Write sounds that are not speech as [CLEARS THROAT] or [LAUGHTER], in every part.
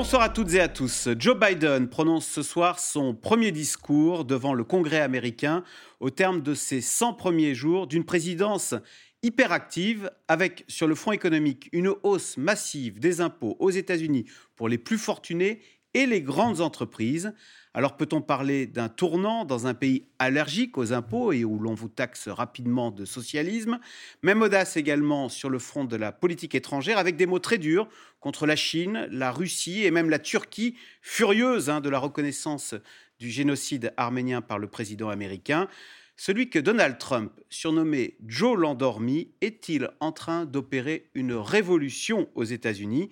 Bonsoir à toutes et à tous. Joe Biden prononce ce soir son premier discours devant le Congrès américain au terme de ses 100 premiers jours d'une présidence hyperactive avec, sur le front économique, une hausse massive des impôts aux États-Unis pour les plus fortunés et les grandes entreprises. Alors peut-on parler d'un tournant dans un pays allergique aux impôts et où l'on vous taxe rapidement de socialisme? Même audace également sur le front de la politique étrangère avec des mots très durs contre la Chine, la Russie et même la Turquie, furieuse hein, de la reconnaissance du génocide arménien par le président américain. Celui que Donald Trump, surnommé Joe l'endormi, est-il en train d'opérer une révolution aux États-Unis?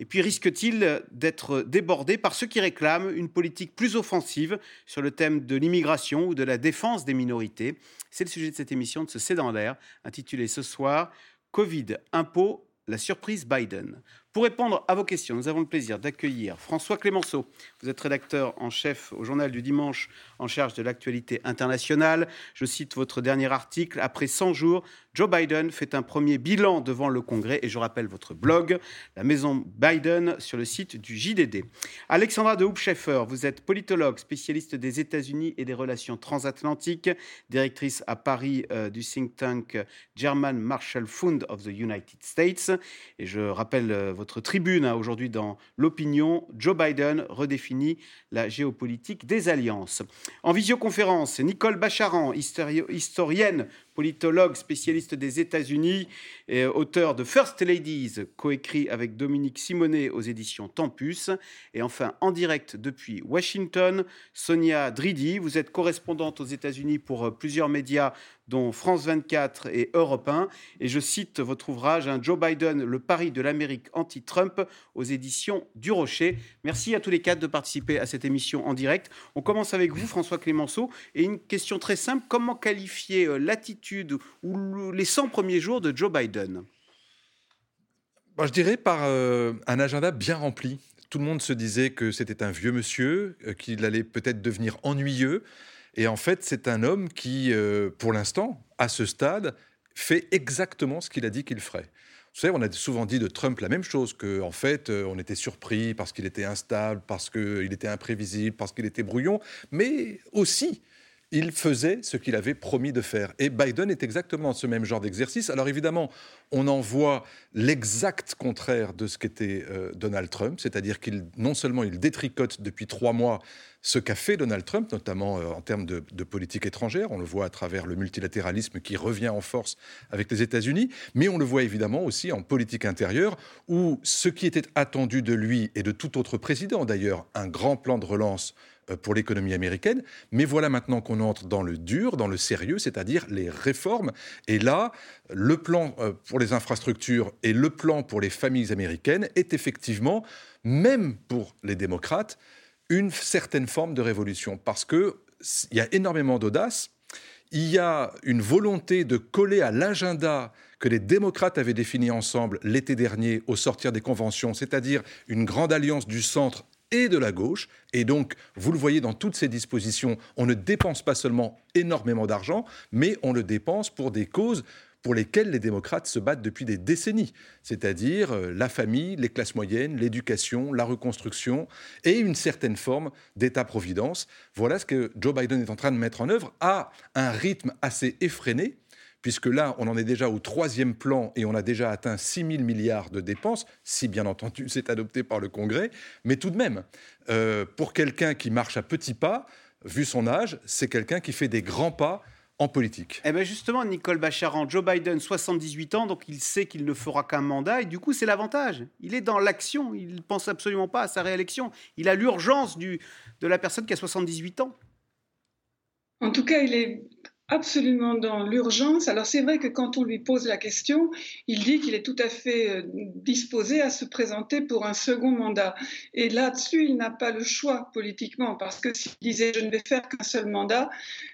Et puis risque-t-il d'être débordé par ceux qui réclament une politique plus offensive sur le thème de l'immigration ou de la défense des minorités? C'est le sujet de cette émission de ce C'est dans l'air, intitulée ce soir Covid, impôts, la surprise Biden. Pour répondre à vos questions, nous avons le plaisir d'accueillir François Clémenceau. Vous êtes rédacteur en chef au journal du dimanche en charge de l'actualité internationale. Je cite votre dernier article. Après 100 jours, Joe Biden fait un premier bilan devant le Congrès et je rappelle votre blog, la maison Biden, sur le site du JDD. Alexandra de Hoopscheffer, vous êtes politologue, spécialiste des États-Unis et des relations transatlantiques, directrice à Paris euh, du think tank German Marshall Fund of the United States. Et je rappelle euh, votre tribune hein, aujourd'hui dans l'opinion, Joe Biden redéfinit la géopolitique des alliances. En visioconférence, Nicole Bacharan, historienne politologue spécialiste des États-Unis et auteur de First Ladies, coécrit avec Dominique Simonet aux éditions Tempus. Et enfin, en direct depuis Washington, Sonia Dridi. Vous êtes correspondante aux États-Unis pour euh, plusieurs médias, dont France 24 et Europe 1. Et je cite votre ouvrage, hein, Joe Biden, le pari de l'Amérique anti-Trump, aux éditions du Rocher. Merci à tous les quatre de participer à cette émission en direct. On commence avec vous, François Clémenceau. Et une question très simple comment qualifier euh, ou les 100 premiers jours de Joe Biden? Je dirais par euh, un agenda bien rempli. Tout le monde se disait que c'était un vieux monsieur, euh, qu'il allait peut-être devenir ennuyeux. Et en fait, c'est un homme qui, euh, pour l'instant, à ce stade, fait exactement ce qu'il a dit qu'il ferait. Vous savez, on a souvent dit de Trump la même chose, qu'en en fait, on était surpris parce qu'il était instable, parce qu'il était imprévisible, parce qu'il était brouillon, mais aussi il faisait ce qu'il avait promis de faire. Et Biden est exactement dans ce même genre d'exercice. Alors évidemment, on en voit l'exact contraire de ce qu'était euh, Donald Trump, c'est-à-dire qu'il non seulement il détricote depuis trois mois ce qu'a fait Donald Trump, notamment euh, en termes de, politique étrangère, on le voit à travers le multilatéralisme qui revient en force avec les États-Unis, mais on le voit évidemment aussi en politique intérieure, où ce qui était attendu de lui et de tout autre président d'ailleurs, un grand plan de relance pour l'économie américaine. Mais voilà maintenant qu'on entre dans le dur, dans le sérieux, c'est-à-dire les réformes. Et là, le plan euh, pour les infrastructures et le plan pour les familles américaines est effectivement, même pour les démocrates, une certaine forme de révolution. Parce qu'il y a énormément d'audace, il y a une volonté de coller à l'agenda que les démocrates avaient défini ensemble l'été dernier au sortir des conventions, c'est-à-dire une grande alliance du centre et de la gauche. Et donc, vous le voyez dans toutes ces dispositions, on ne dépense pas seulement énormément d'argent, mais on le dépense pour des causes pour lesquelles les démocrates se battent depuis des décennies, c'est-à-dire euh, la famille, les classes moyennes, l'éducation, la reconstruction et une certaine forme d'État-providence. Voilà ce que Joe Biden est en train de mettre en œuvre à un rythme assez effréné, puisque là, on en est déjà au troisième plan et on a déjà atteint 6 000 milliards de dépenses, si bien entendu [LAUGHS] c'est adopté par le Congrès. Mais tout de même, euh, pour quelqu'un qui marche à petits pas, vu son âge, c'est quelqu'un qui fait des grands pas en politique. Eh bien justement, Nicole Bacharan, Joe Biden, 78 ans, donc il sait qu'il ne fera qu'un mandat, et du coup c'est l'avantage. Il est dans l'action, il ne pense absolument pas à sa réélection. Il a l'urgence de la personne qui a 78 ans. En tout cas, il est absolument dans l'urgence. Alors c'est vrai que quand on lui pose la question, il dit qu'il est tout à fait euh, disposé à se présenter pour un second mandat. Et là-dessus, il n'a pas le choix politiquement, parce que s'il disait je ne vais faire qu'un seul mandat,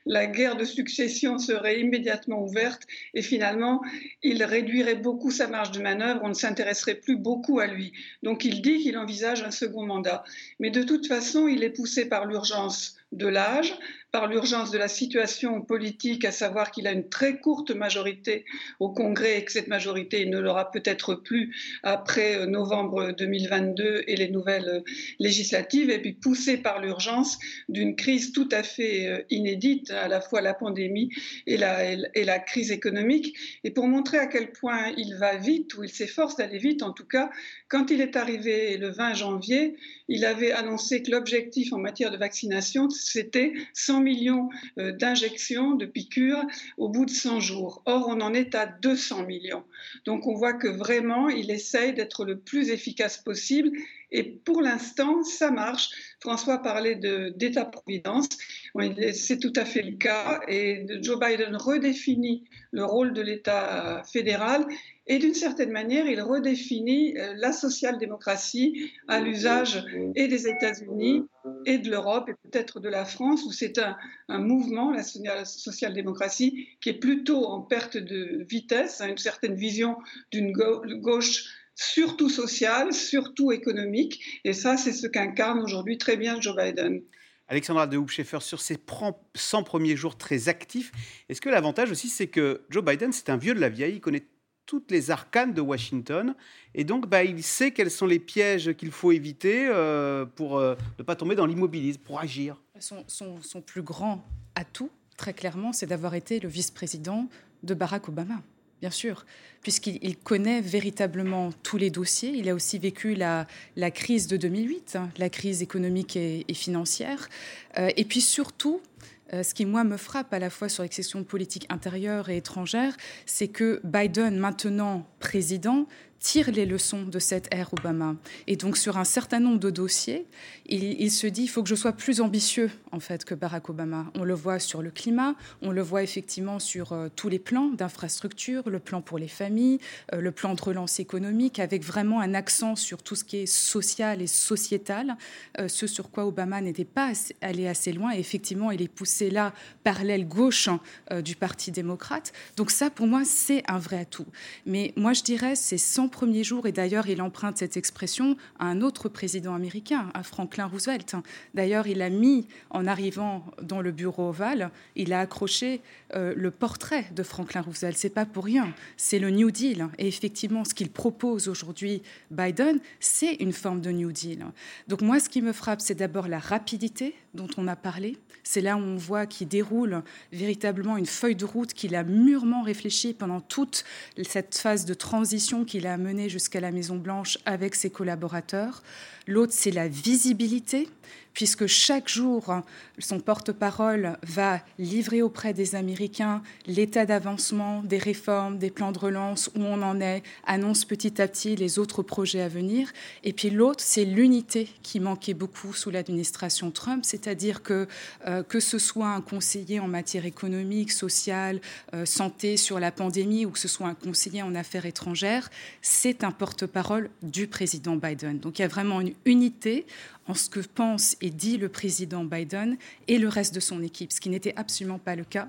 la guerre de succession serait immédiatement ouverte et finalement, il réduirait beaucoup sa marge de manœuvre, on ne s'intéresserait plus beaucoup à lui. Donc il dit qu'il envisage un second mandat. Mais de toute façon, il est poussé par l'urgence de l'âge, par l'urgence de la situation politique, à savoir qu'il a une très courte majorité au Congrès et que cette majorité ne l'aura peut-être plus après euh, novembre 2022 et les nouvelles euh, législatives, et puis poussé par l'urgence d'une crise tout à fait euh, inédite, à la fois la pandémie et la, et la crise économique. Et pour montrer à quel point il va vite, ou il s'efforce d'aller vite en tout cas, quand il est arrivé le 20 janvier, il avait annoncé que l'objectif en matière de vaccination, c'était 100 millions d'injections, de piqûres au bout de 100 jours. Or, on en est à 200 millions. Donc, on voit que vraiment, il essaye d'être le plus efficace possible. Et pour l'instant, ça marche. François parlait d'État-providence. C'est tout à fait le cas. Et Joe Biden redéfinit le rôle de l'État fédéral et d'une certaine manière, il redéfinit euh, la social-démocratie à l'usage et des États-Unis et de l'Europe et peut-être de la France, où c'est un, mouvement, la social-démocratie, qui est plutôt en perte de vitesse, à une certaine vision d'une gauche surtout sociale, surtout économique. Et ça, c'est ce qu'incarne aujourd'hui très bien Joe Biden. Alexandra de Hoopscheffer, sur ses 100 premiers jours très actifs, est-ce que l'avantage aussi, c'est que Joe Biden, c'est un vieux de la vieille, il connaît toutes les arcanes de Washington. Et donc, bah, il sait quels sont les pièges qu'il faut éviter euh, pour euh, ne pas tomber dans l'immobilisme, pour agir. Son, plus grand atout, très clairement, c'est d'avoir été le vice-président de Barack Obama bien sûr, puisqu'il connaît véritablement tous les dossiers. Il a aussi vécu la, la crise de 2008, hein, la crise économique et, financière. Euh, et puis surtout, euh, ce qui, moi, me frappe à la fois sur les questions politiques intérieures et étrangères, c'est que Biden, maintenant président, tire les leçons de cette ère Obama. Et donc sur un certain nombre de dossiers, il, se dit il faut que je sois plus ambitieux en fait que Barack Obama. On le voit sur le climat, on le voit effectivement sur euh, tous les plans d'infrastructure, le plan pour les familles, euh, le plan de relance économique, avec vraiment un accent sur tout ce qui est social et sociétal, euh, ce sur quoi Obama n'était pas allé assez loin. Et effectivement, il est poussé là par l'aile gauche hein, du Parti démocrate. Donc ça, pour moi, c'est un vrai atout. Mais moi, je dirais, c'est 100 Premier jour et d'ailleurs il emprunte cette expression à un autre président américain, à Franklin Roosevelt. D'ailleurs, il a mis, en arrivant dans le bureau ovale, il a accroché euh, le portrait de Franklin Roosevelt. C'est pas pour rien, c'est le New Deal. Et effectivement, ce qu'il propose aujourd'hui Biden, c'est une forme de New Deal. Donc moi, ce qui me frappe, c'est d'abord la rapidité dont on a parlé. C'est là où on voit qu'il déroule véritablement une feuille de route qu'il a mûrement réfléchie pendant toute cette phase de transition qu'il a menée jusqu'à la Maison Blanche avec ses collaborateurs. L'autre, c'est la visibilité puisque chaque jour, son porte-parole va livrer auprès des Américains l'état d'avancement des réformes, des plans de relance, où on en est, annonce petit à petit les autres projets à venir. Et puis l'autre, c'est l'unité qui manquait beaucoup sous l'administration Trump, c'est-à-dire que euh, que ce soit un conseiller en matière économique, sociale, euh, santé sur la pandémie, ou que ce soit un conseiller en affaires étrangères, c'est un porte-parole du président Biden. Donc il y a vraiment une unité en ce que pense et dit le président Biden et le reste de son équipe, ce qui n'était absolument pas le cas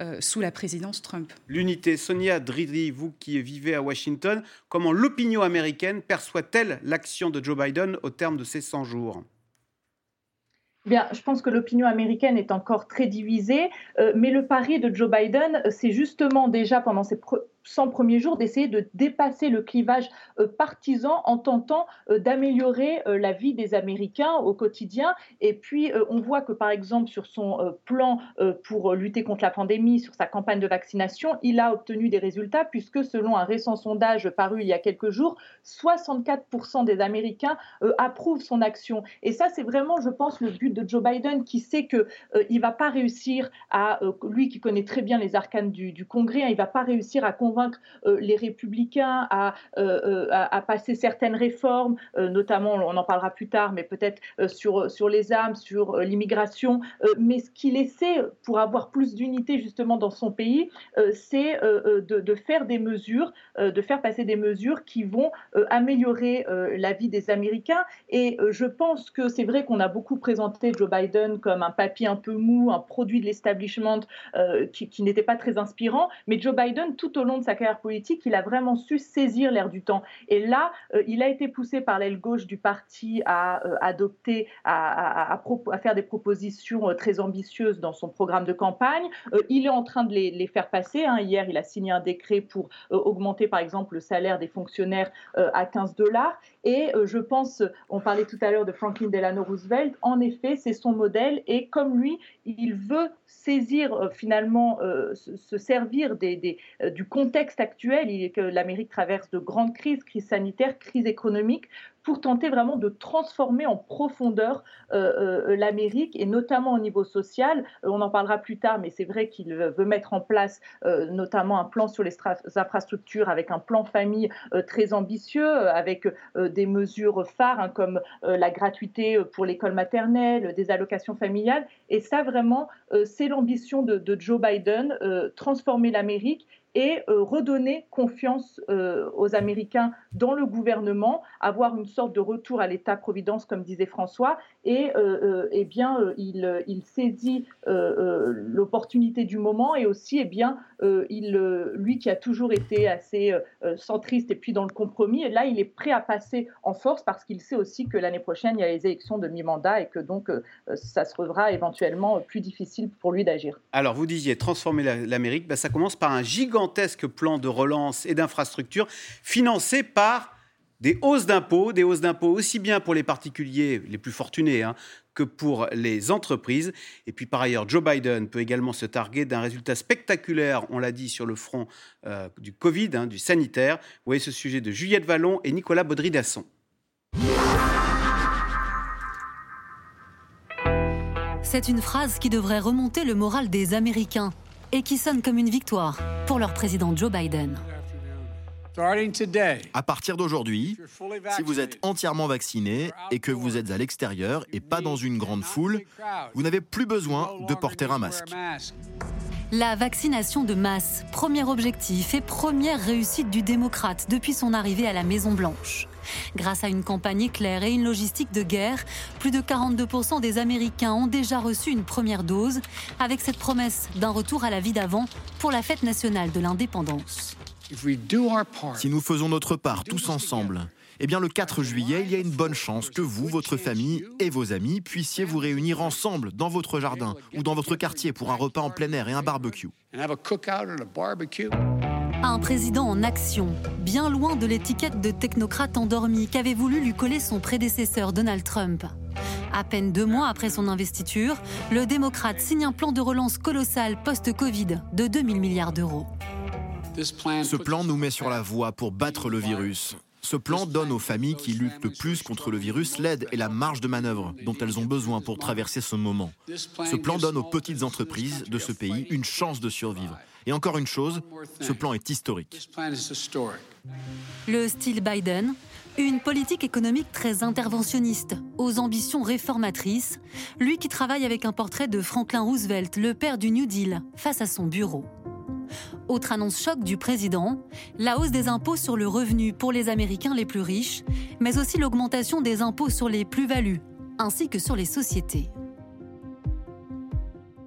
euh, sous la présidence Trump. L'unité, Sonia Dridri, vous qui vivez à Washington, comment l'opinion américaine perçoit-elle l'action de Joe Biden au terme de ces 100 jours? Bien, je pense que l'opinion américaine est encore très divisée, euh, mais le pari de Joe Biden, c'est justement déjà pendant ces 100 premiers jours d'essayer de dépasser le clivage euh, partisan en tentant euh, d'améliorer euh, la vie des Américains au quotidien. Et puis, on voit que, par exemple, sur son plan pour lutter contre la pandémie, sur sa campagne de vaccination, il a obtenu des résultats puisque, selon un récent sondage paru il y a quelques jours, 64% des Américains approuvent son action. Et ça, c'est vraiment, je pense, le but de Joe Biden qui sait qu'il ne va pas réussir à, lui qui connaît très bien les arcanes du, du Congrès, hein, il ne va pas réussir à convaincre euh, les républicains euh, euh, à, à, passer certaines réformes, notamment, on en parlera plus tard, mais peut-être sur, sur les armes, sur l'immigration. mais ce qu'il essaie pour avoir plus d'unité justement dans son pays, c'est de, de, faire des mesures, de faire passer des mesures qui vont améliorer la vie des Américains. Et je pense que c'est vrai qu'on a beaucoup présenté Joe Biden comme un papier un peu mou, un produit de l'establishment qui, qui n'était pas très inspirant, mais Joe Biden, tout au long sa carrière politique, il a vraiment su saisir l'air du temps. Et là, euh, il a été poussé par l'aile gauche du parti à euh, adopter, à, faire des propositions euh, très ambitieuses dans son programme de campagne. il est en train de les, faire passer. Hein. Hier, il a signé un décret pour augmenter, par exemple, le salaire des fonctionnaires à 15 dollars. Et je pense, on parlait tout à l'heure de Franklin Delano Roosevelt, en effet, c'est son modèle. Et comme lui, il veut saisir finalement, se, servir du contexte actuel, que l'Amérique traverse de grandes crises, crise sanitaire, crise économique, pour tenter vraiment de transformer en profondeur euh, euh, l'Amérique et notamment au niveau social. Euh, on en parlera plus tard, mais c'est vrai qu'il veut mettre en place notamment un plan sur les infrastructures avec un plan famille très ambitieux, avec des mesures phares hein, comme la gratuité pour l'école maternelle, des allocations familiales. Et ça, vraiment, c'est l'ambition de, Joe Biden, transformer l'Amérique et redonner confiance aux Américains dans le gouvernement, avoir une sorte de retour à l'État-providence, comme disait François, et euh, eh bien, il, il saisit l'opportunité du moment et aussi, eh bien, il, lui qui a toujours été assez centriste et puis dans le compromis, et là, il est prêt à passer en force parce qu'il sait aussi que l'année prochaine, il y a les élections de mi-mandat et que donc ça sera éventuellement plus difficile pour lui d'agir. Alors, vous disiez transformer l'Amérique, ben, ça commence par un gigant gigantesque plan de relance et d'infrastructures financé par des hausses d'impôts, des hausses d'impôts aussi bien pour les particuliers les plus fortunés hein, que pour les entreprises. Et puis par ailleurs, Joe Biden peut également se targuer d'un résultat spectaculaire, on l'a dit, sur le front euh, du Covid, hein, du sanitaire. Vous voyez ce sujet de Juliette Vallon et Nicolas Baudry-Dasson. C'est une phrase qui devrait remonter le moral des Américains et qui sonne comme une victoire pour leur président Joe Biden. À partir d'aujourd'hui, si vous êtes entièrement vacciné et que vous êtes à l'extérieur et pas dans une grande foule, vous n'avez plus besoin de porter un masque. La vaccination de masse, premier objectif et première réussite du démocrate depuis son arrivée à la Maison-Blanche. Grâce à une campagne éclair et une logistique de guerre, plus de 42% des Américains ont déjà reçu une première dose, avec cette promesse d'un retour à la vie d'avant pour la fête nationale de l'indépendance. Si nous faisons notre part tous ensemble, eh bien le 4 juillet, il y a une bonne chance que vous, votre famille et vos amis puissiez vous réunir ensemble dans votre jardin ou dans votre quartier pour un repas en plein air et un barbecue. Un président en action, bien loin de l'étiquette de technocrate endormi qu'avait voulu lui coller son prédécesseur Donald Trump. À peine deux mois après son investiture, le démocrate signe un plan de relance colossal post-Covid de 2000 milliards d'euros. Ce plan nous met sur la voie pour battre le virus. Ce plan donne aux familles qui luttent le plus contre le virus l'aide et la marge de manœuvre dont elles ont besoin pour traverser ce moment. Ce plan donne aux petites entreprises de ce pays une chance de survivre. Et encore une chose, ce plan est historique. Le style Biden, une politique économique très interventionniste, aux ambitions réformatrices, lui qui travaille avec un portrait de Franklin Roosevelt, le père du New Deal, face à son bureau. Autre annonce choc du président, la hausse des impôts sur le revenu pour les Américains les plus riches, mais aussi l'augmentation des impôts sur les plus-values, ainsi que sur les sociétés.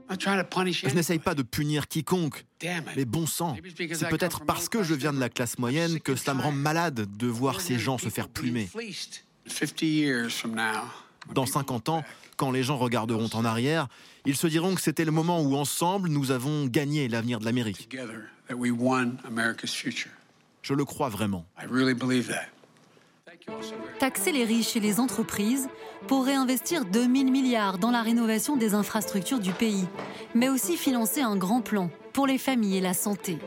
Je n'essaye pas de punir quiconque, mais bon sang, c'est peut-être parce que je viens de la classe moyenne que cela me rend malade de voir ces gens se faire plumer. Dans 50 ans, quand les gens regarderont en arrière, ils se diront que c'était le moment où ensemble nous avons gagné l'avenir de l'Amérique. Je le crois vraiment. Taxer les riches et les entreprises pour réinvestir 2000 milliards dans la rénovation des infrastructures du pays, mais aussi financer un grand plan pour les familles et la santé.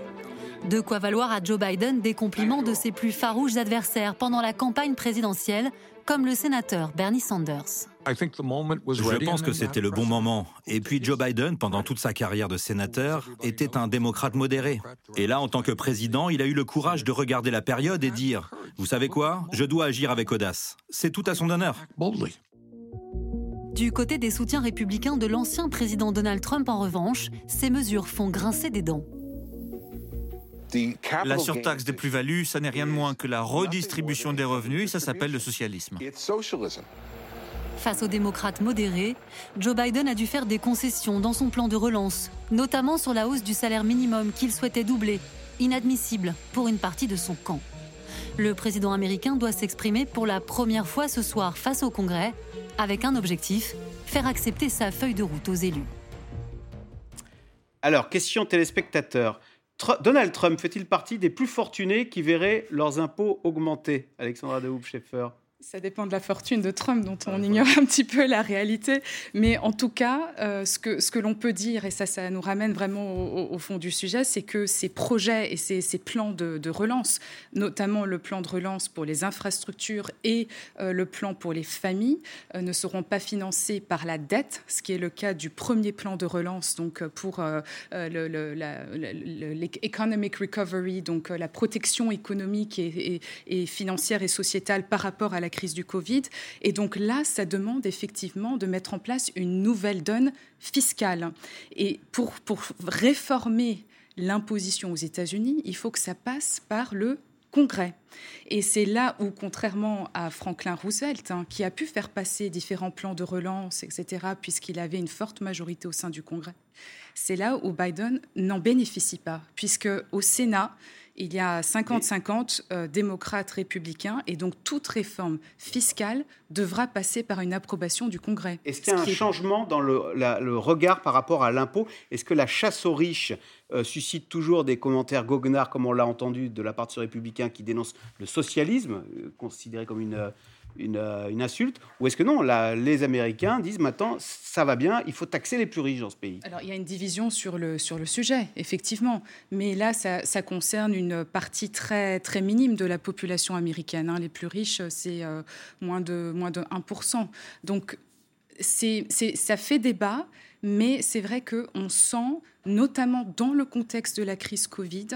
De quoi valoir à Joe Biden des compliments de ses plus farouches adversaires pendant la campagne présidentielle, comme le sénateur Bernie Sanders. Je pense que c'était le bon moment. Et puis Joe Biden, pendant toute sa carrière de sénateur, était un démocrate modéré. Et là, en tant que président, il a eu le courage de regarder la période et dire, vous savez quoi, je dois agir avec audace. C'est tout à son honneur. Du côté des soutiens républicains de l'ancien président Donald Trump, en revanche, ces mesures font grincer des dents. La surtaxe des plus-values, ça n'est rien de moins que la redistribution des revenus et ça s'appelle le socialisme. Face aux démocrates modérés, Joe Biden a dû faire des concessions dans son plan de relance, notamment sur la hausse du salaire minimum qu'il souhaitait doubler, inadmissible pour une partie de son camp. Le président américain doit s'exprimer pour la première fois ce soir face au Congrès avec un objectif, faire accepter sa feuille de route aux élus. Alors, question téléspectateur. Donald Trump fait-il partie des plus fortunés qui verraient leurs impôts augmenter? Alexandra de Hoop-Schaeffer ça dépend de la fortune de Trump, dont on ignore un petit peu la réalité. Mais en tout cas, euh, ce que, ce que l'on peut dire, et ça, ça nous ramène vraiment au, fond du sujet, c'est que ces projets et ces, ces plans de, relance, notamment le plan de relance pour les infrastructures et euh, le plan pour les familles, euh, ne seront pas financés par la dette, ce qui est le cas du premier plan de relance, donc pour l'economic recovery, donc la protection économique et, et financière et sociétale par rapport à la crise du Covid. Et donc là, ça demande effectivement de mettre en place une nouvelle donne fiscale. Et pour, pour réformer l'imposition aux États-Unis, il faut que ça passe par le Congrès. Et c'est là où, contrairement à Franklin Roosevelt, hein, qui a pu faire passer différents plans de relance, etc., puisqu'il avait une forte majorité au sein du Congrès, c'est là où Biden n'en bénéficie pas, puisque au Sénat, il y a 50-50 euh, démocrates républicains et donc toute réforme fiscale devra passer par une approbation du Congrès. Est-ce qu'il y a un changement dans le, regard par rapport à l'impôt? Est-ce que la chasse aux riches euh, suscite toujours des commentaires goguenards, comme on l'a entendu de la part de ce républicain qui dénonce le socialisme, euh, considéré comme une euh, une, insulte Ou est-ce que non, les Américains disent maintenant, ça va bien, il faut taxer les plus riches dans ce pays Alors, il y a une division sur le, sur le sujet, effectivement. Mais là, ça, concerne une partie très, très minime de la population américaine. Hein. Les plus riches, c'est euh, moins, de, moins de 1%. Donc, c'est, ça fait débat, mais c'est vrai qu'on sent, notamment dans le contexte de la crise Covid,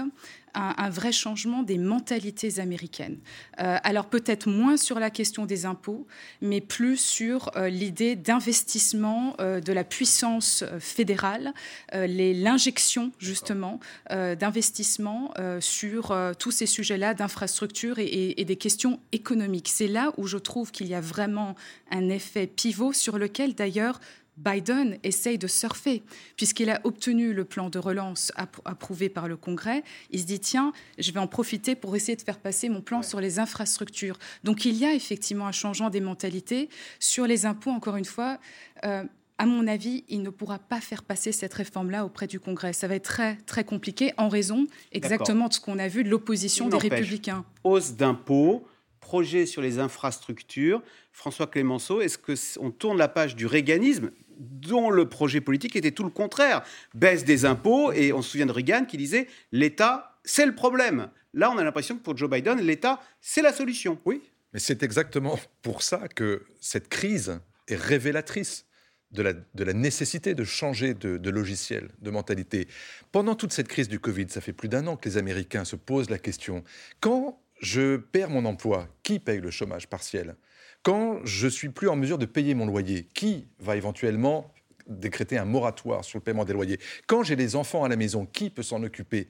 un, vrai changement des mentalités américaines. Euh, alors peut-être moins sur la question des impôts, mais plus sur euh, l'idée d'investissement euh, de la puissance fédérale, l'injection justement d'investissement sur tous ces sujets-là d'infrastructure et, et, des questions économiques. C'est là où je trouve qu'il y a vraiment un effet pivot sur lequel d'ailleurs Biden essaye de surfer, puisqu'il a obtenu le plan de relance approuvé par le Congrès. Il se dit, tiens, je vais en profiter pour essayer de faire passer mon plan sur les infrastructures. Donc il y a effectivement un changement des mentalités. Sur les impôts, encore une fois, euh, à mon avis, il ne pourra pas faire passer cette réforme-là auprès du Congrès. Ça va être très, très compliqué en raison exactement de ce qu'on a vu de l'opposition des républicains. Hausse d'impôts, projet sur les infrastructures. François Clémenceau, est-ce qu'on tourne la page du réganisme dont le projet politique était tout le contraire. Baisse des impôts, et on se souvient de Reagan qui disait l'État, c'est le problème. Là, on a l'impression que pour Joe Biden, l'État, c'est la solution. Oui, mais c'est exactement pour ça que cette crise est révélatrice de la, nécessité de changer de, de, logiciel, de mentalité. Pendant toute cette crise du Covid, ça fait plus d'un an que les Américains se posent la question, quand je perds mon emploi, qui paye le chômage partiel? Quand je suis plus en mesure de payer mon loyer, qui va éventuellement décréter un moratoire sur le paiement des loyers? Quand j'ai les enfants à la maison, qui peut s'en occuper?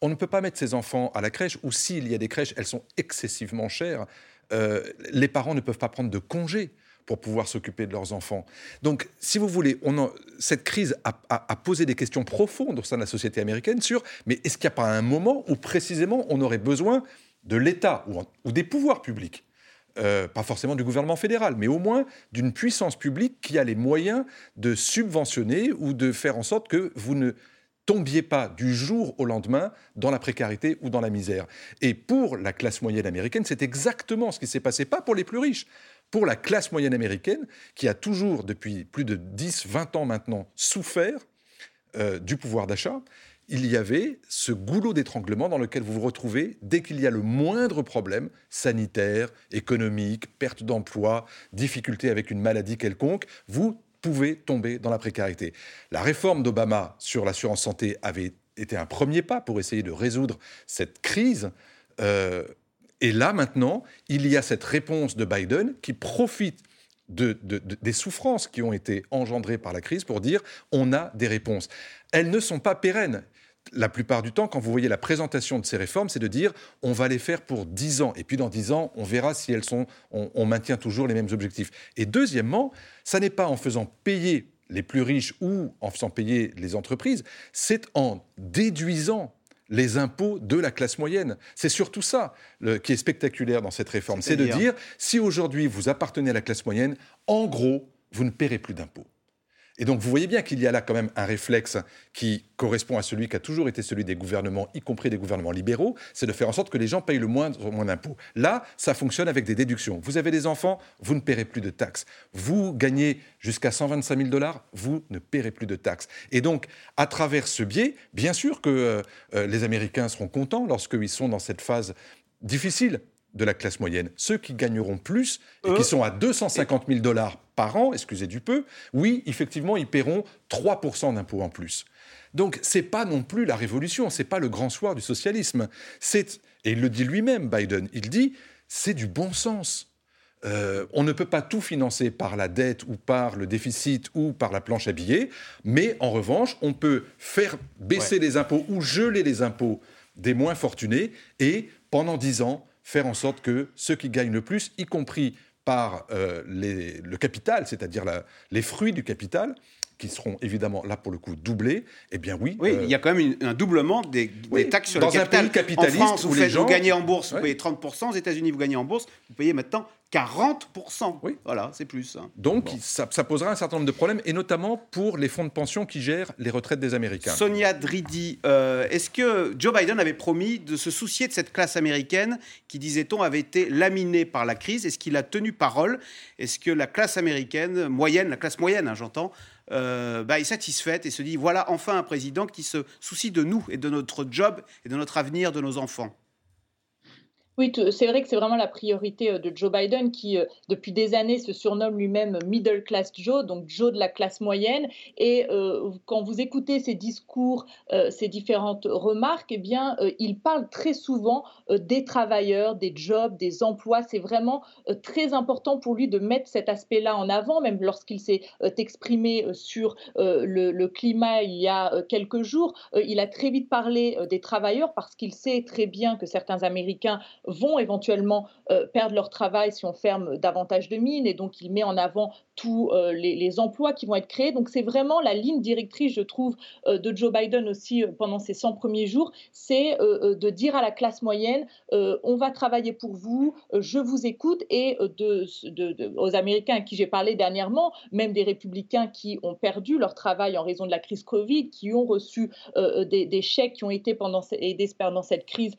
On ne peut pas mettre ses enfants à la crèche, ou s'il y a des crèches, elles sont excessivement chères. Euh, les parents ne peuvent pas prendre de congés pour pouvoir s'occuper de leurs enfants. Donc, si vous voulez, cette crise a, posé des questions profondes au sein de la société américaine sur, mais est-ce qu'il n'y a pas un moment où précisément on aurait besoin de l'État ou des pouvoirs publics? Euh, pas forcément du gouvernement fédéral, mais au moins d'une puissance publique qui a les moyens de subventionner ou de faire en sorte que vous ne tombiez pas du jour au lendemain dans la précarité ou dans la misère. Et pour la classe moyenne américaine, c'est exactement ce qui s'est passé, pas pour les plus riches, pour la classe moyenne américaine, qui a toujours, depuis plus de 10, 20 ans maintenant, souffert euh, du pouvoir d'achat il y avait ce goulot d'étranglement dans lequel vous vous retrouvez dès qu'il y a le moindre problème sanitaire, économique, perte d'emploi, difficulté avec une maladie quelconque, vous pouvez tomber dans la précarité. La réforme d'Obama sur l'assurance santé avait été un premier pas pour essayer de résoudre cette crise. Euh, et là, maintenant, il y a cette réponse de Biden qui profite des souffrances qui ont été engendrées par la crise pour dire on a des réponses. Elles ne sont pas pérennes la plupart du temps, quand vous voyez la présentation de ces réformes, c'est de dire on va les faire pour 10 ans. Et puis dans 10 ans, on verra si elles sont, on, maintient toujours les mêmes objectifs. Et deuxièmement, ça n'est pas en faisant payer les plus riches ou en faisant payer les entreprises, c'est en déduisant les impôts de la classe moyenne. C'est surtout ça qui est spectaculaire dans cette réforme. C'est de dire, si aujourd'hui vous appartenez à la classe moyenne, en gros, vous ne paierez plus d'impôts. Et donc vous voyez bien qu'il y a là quand même un réflexe qui correspond à celui qui a toujours été celui des gouvernements, y compris des gouvernements libéraux, c'est de faire en sorte que les gens payent le moins, moins d'impôts. Là, ça fonctionne avec des déductions. Vous avez des enfants, vous ne paierez plus de taxes. Vous gagnez jusqu'à 125 000 dollars, vous ne paierez plus de taxes. Et donc, à travers ce biais, bien sûr que euh, euh, les Américains seront contents lorsqu'ils sont dans cette phase difficile de la classe moyenne, ceux qui gagneront plus et qui sont à 250 000 dollars par an, excusez du peu, oui, effectivement, ils paieront 3% d'impôts en plus. Donc, c'est pas non plus la révolution, c'est pas le grand soir du socialisme. C'est, et il le dit lui-même, Biden, il dit, c'est du bon sens. Euh, on ne peut pas tout financer par la dette ou par le déficit ou par la planche à billets, mais en revanche, on peut faire baisser les impôts ou geler les impôts des moins fortunés et pendant 10 ans, faire en sorte que ceux qui gagnent le plus, y compris par euh, le capital, c'est-à-dire les fruits du capital, qui seront évidemment là pour le coup doublés, eh bien oui. Oui, il y a quand même un doublement des, taxes sur le capital. Dans un pays capitaliste en France, où vous, les gens... vous gagnez en bourse, vous payez 30%, aux États-Unis, vous gagnez en bourse, vous payez maintenant 40%. Oui. Voilà, c'est plus. Hein. Donc, ça, posera un certain nombre de problèmes, et notamment pour les fonds de pension qui gèrent les retraites des Américains. Sonia Dridi, euh, est-ce que Joe Biden avait promis de se soucier de cette classe américaine qui, disait-on, avait été laminée par la crise? Est-ce qu'il a tenu parole? Est-ce que la classe américaine, moyenne, la classe moyenne, hein, j'entends, euh, bah, est satisfaite et se dit voilà enfin un président qui se soucie de nous et de notre job et de notre avenir, de nos enfants? Oui, c'est vrai que c'est vraiment la priorité euh, de Joe Biden qui, euh, depuis des années, se surnomme lui-même Middle Class Joe, donc Joe de la classe moyenne. Et euh, quand vous écoutez ses discours, ses différentes remarques, eh bien, il parle très souvent des travailleurs, des jobs, des emplois. C'est vraiment très important pour lui de mettre cet aspect-là en avant, même lorsqu'il s'est exprimé sur le, le, climat il y a quelques jours. il a très vite parlé des travailleurs parce qu'il sait très bien que certains Américains vont éventuellement euh, perdre leur travail si on ferme davantage de mines. Et donc, il met en avant tous euh, les, emplois qui vont être créés. Donc, c'est vraiment la ligne directrice, je trouve, euh, de Joe Biden aussi pendant ces 100 premiers jours. C'est de dire à la classe moyenne, on va travailler pour vous, je vous écoute. Et de, aux Américains à qui j'ai parlé dernièrement, même des républicains qui ont perdu leur travail en raison de la crise Covid, qui ont reçu des, chèques qui ont été pendant, aidés pendant cette crise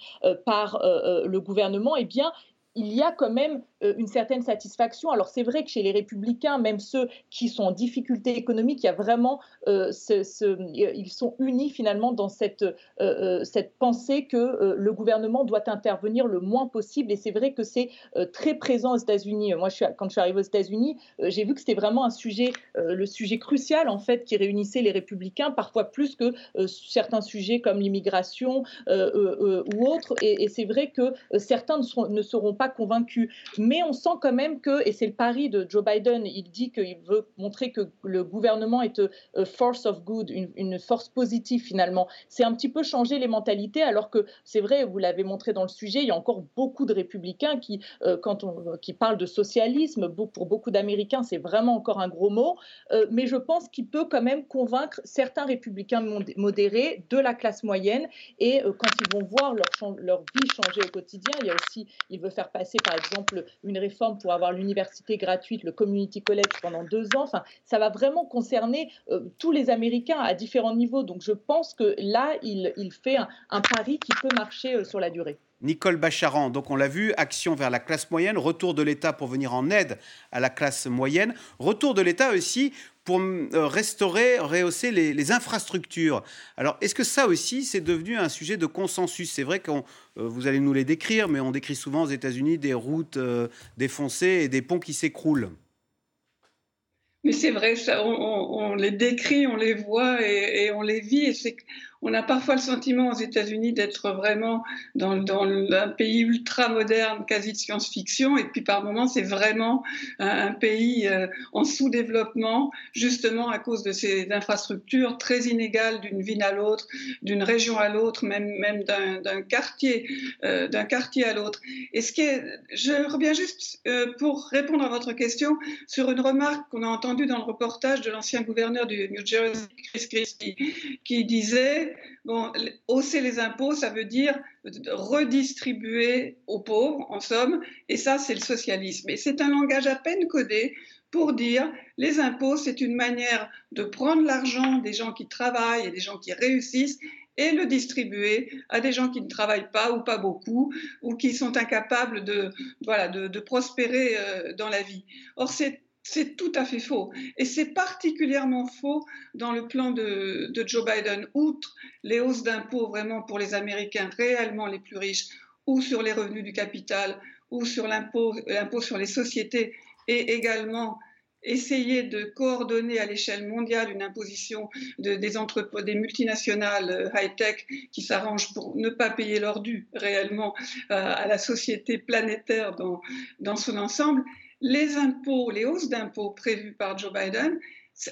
par le gouvernement, eh bien, il y a quand même euh, une certaine satisfaction. Alors c'est vrai que chez les républicains, même ceux qui sont en difficulté économique, il y a vraiment, euh, ils sont unis finalement dans cette, euh, pensée que le gouvernement doit intervenir le moins possible. Et c'est vrai que c'est très présent aux États-Unis. Moi, quand je suis arrivée aux États-Unis, j'ai vu que c'était vraiment un sujet, le sujet crucial en fait, qui réunissait les républicains, parfois plus que certains sujets comme l'immigration ou autres. Et, c'est vrai que certains ne seront, ne seront pas convaincus. Mais on sent quand même que, et c'est le pari de Joe Biden, il dit qu'il veut montrer que le gouvernement est a force of good, une, force positive finalement. C'est un petit peu changer les mentalités, alors que c'est vrai, vous l'avez montré dans le sujet, il y a encore beaucoup de républicains qui, euh, quand on, qui parlent de socialisme, pour beaucoup d'Américains, c'est vraiment encore un gros mot. Euh, mais je pense qu'il peut quand même convaincre certains républicains modérés de la classe moyenne. Et euh, quand ils vont voir leur, leur vie changer au quotidien, il y a aussi, il veut faire passer par exemple une réforme pour avoir l'université gratuite, le community college pendant deux ans. Enfin, ça va vraiment concerner euh, tous les Américains à différents niveaux. Donc je pense que là, il, fait un, pari qui peut marcher euh, sur la durée. Nicole Bacharan, donc on l'a vu, action vers la classe moyenne, retour de l'État pour venir en aide à la classe moyenne, retour de l'État aussi pour euh, restaurer, rehausser les, infrastructures. Alors, est-ce que ça aussi, c'est devenu un sujet de consensus? C'est vrai que euh, vous allez nous les décrire, mais on décrit souvent aux États-Unis des routes euh, défoncées et des ponts qui s'écroulent. Mais c'est vrai, ça, on, les décrit, on les voit et, on les vit. On a parfois le sentiment aux États-Unis d'être vraiment dans, dans, un pays ultra moderne, quasi de science-fiction, et puis par moments c'est vraiment un, pays euh, en sous-développement, justement à cause de ces infrastructures très inégales d'une ville à l'autre, d'une région à l'autre, même même d'un quartier, euh, d'un quartier à l'autre. Et ce qui est, je reviens juste euh, pour répondre à votre question sur une remarque qu'on a entendue entendu dans le reportage de l'ancien gouverneur du New Jersey, Chris Christie, qui disait bon, hausser les impôts, ça veut dire redistribuer aux pauvres, en somme, et ça, c'est le socialisme. Et c'est un langage à peine codé pour dire les impôts, c'est une manière de prendre l'argent des gens qui travaillent et des gens qui réussissent et le distribuer à des gens qui ne travaillent pas ou pas beaucoup ou qui sont incapables de, voilà, de, prospérer euh, dans la vie. Or, c'est c'est tout à fait faux. Et c'est particulièrement faux dans le plan de, Joe Biden, outre les hausses d'impôts vraiment pour les Américains réellement les plus riches, ou sur les revenus du capital, ou sur l'impôt sur les sociétés, et également essayer de coordonner à l'échelle mondiale une imposition de, des des multinationales euh, high-tech qui s'arrangent pour ne pas payer leur dû réellement euh, à la société planétaire dans son ensemble. Les impôts, les hausses d'impôts prévues par Joe Biden,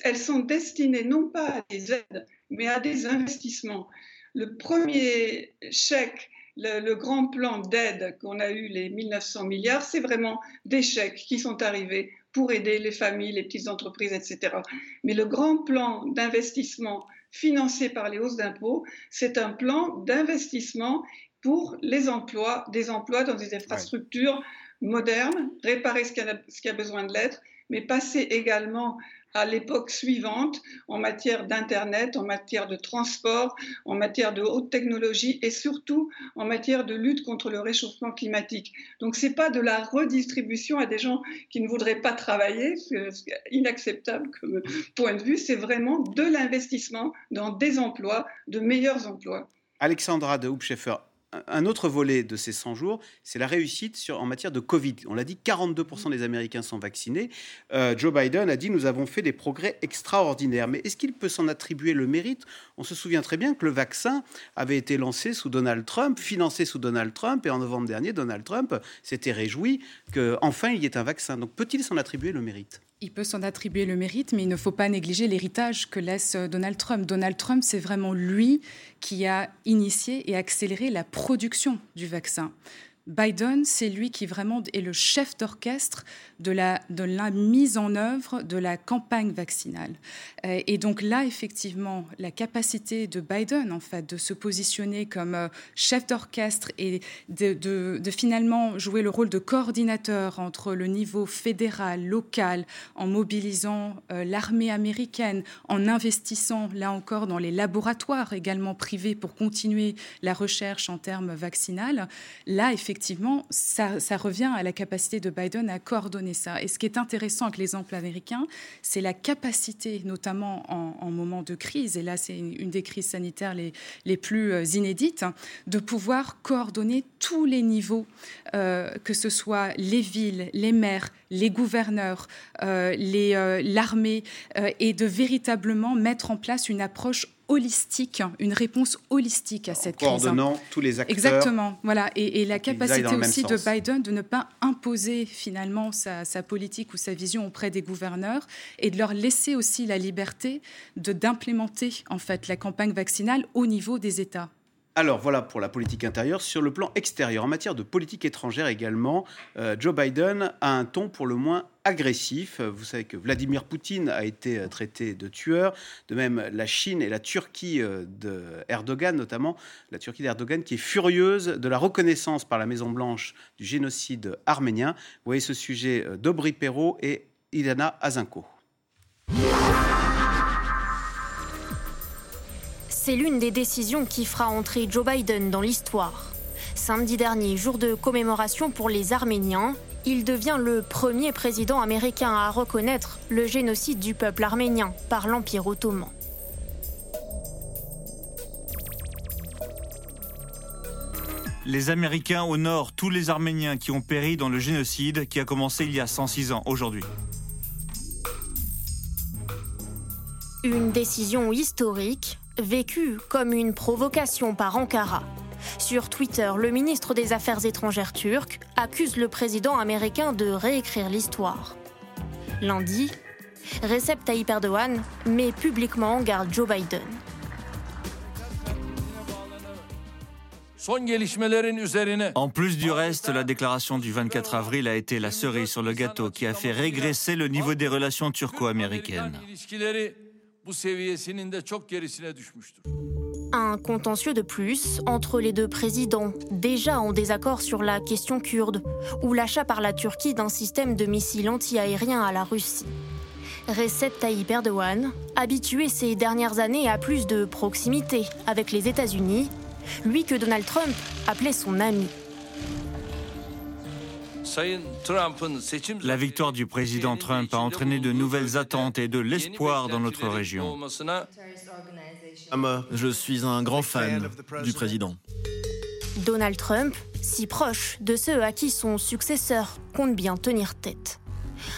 elles sont destinées non pas à des aides, mais à des investissements. Le premier chèque le, grand plan d'aide qu'on a eu, les 1900 milliards, c'est vraiment des chèques qui sont arrivés pour aider les familles, les petites entreprises, etc. Mais le grand plan d'investissement financé par les hausses d'impôts, c'est un plan d'investissement pour les emplois, des emplois dans des infrastructures modernes, réparer ce qui a, ce qui a besoin de l'être, mais passer également à l'époque suivante en matière d'Internet, en matière de transport, en matière de haute technologie et surtout en matière de lutte contre le réchauffement climatique. Donc ce n'est pas de la redistribution à des gens qui ne voudraient pas travailler, c'est inacceptable comme point de vue, c'est vraiment de l'investissement dans des emplois, de meilleurs emplois. Alexandra de Hoopscheffer, un autre volet de ces 100 jours, c'est la réussite sur, en matière de Covid. On l'a dit, 42% des Américains sont vaccinés. Euh, Joe Biden a dit nous avons fait des progrès extraordinaires. Mais est-ce qu'il peut s'en attribuer le mérite? On se souvient très bien que le vaccin avait été lancé sous Donald Trump, financé sous Donald Trump, et en novembre dernier, Donald Trump s'était réjoui qu'enfin il y ait un vaccin. Donc peut-il s'en attribuer le mérite? Il peut s'en attribuer le mérite, mais il ne faut pas négliger l'héritage que laisse euh, Donald Trump. Donald Trump, c'est vraiment lui qui a initié et accéléré la production du vaccin. Biden, c'est lui qui vraiment est le chef d'orchestre de la, mise en œuvre de la campagne vaccinale. Euh, et donc là, effectivement, la capacité de Biden, en fait, de se positionner comme euh, chef d'orchestre et de, de, finalement jouer le rôle de coordinateur entre le niveau fédéral, local, en mobilisant euh, l'armée américaine, en investissant, là encore, dans les laboratoires également privés pour continuer la recherche en termes vaccinales, là, effectivement, effectivement, ça, revient à la capacité de Biden à coordonner ça. Et ce qui est intéressant avec l'exemple américain, c'est la capacité, notamment en, en, moment de crise, et là c'est une, des crises sanitaires les, plus euh, inédites, de pouvoir coordonner tous les niveaux, euh, que ce soit les villes, les maires, les gouverneurs, euh, l'armée, et de véritablement mettre en place une approche holistique, une réponse holistique à cette crise. Coordonnant tous les acteurs. Exactement, voilà. Et, la capacité aussi de Biden de ne pas imposer finalement sa, sa, politique ou sa vision auprès des gouverneurs et de leur laisser aussi la liberté de d'implémenter en fait la campagne vaccinale au niveau des États. Alors voilà pour la politique intérieure. Sur le plan extérieur, en matière de politique étrangère également, euh, Joe Biden a un ton pour le moins agressif. Vous savez que Vladimir Poutine a été euh, traité de tueur, de même la Chine et la Turquie euh, de notamment, la Turquie d'Erdogan qui est furieuse de la reconnaissance par la Maison Blanche du génocide arménien. Vous voyez ce sujet d'Aubry Perrault et Ilana Azinko. C'est l'une des décisions qui fera entrer Joe Biden dans l'histoire. Samedi dernier, jour de commémoration pour les Arméniens, il devient le premier président américain à reconnaître le génocide du peuple arménien par l'Empire ottoman. Les Américains honorent tous les Arméniens qui ont péri dans le génocide qui a commencé il y a 106 ans aujourd'hui. Une décision historique vécu comme une provocation par Ankara. Sur Twitter, le ministre des Affaires étrangères turc accuse le président américain de réécrire l'histoire. Lundi, Recep Tayyip Erdogan met publiquement en garde Joe Biden. En plus du reste, la déclaration du 24 avril a été la cerise sur le gâteau qui a fait régresser le niveau des relations turco-américaines. Un contentieux de plus entre les deux présidents, déjà en désaccord sur la question kurde, ou l'achat par la Turquie d'un système de missiles anti-aériens à la Russie. Recep Tayyip Erdogan, habitué ces dernières années à plus de proximité avec les États-Unis, lui que Donald Trump appelait son ami. La victoire du président Trump a entraîné de nouvelles attentes et de l'espoir dans notre région. Je suis un grand fan du président. Donald Trump, si proche de ceux à qui son successeur compte bien tenir tête.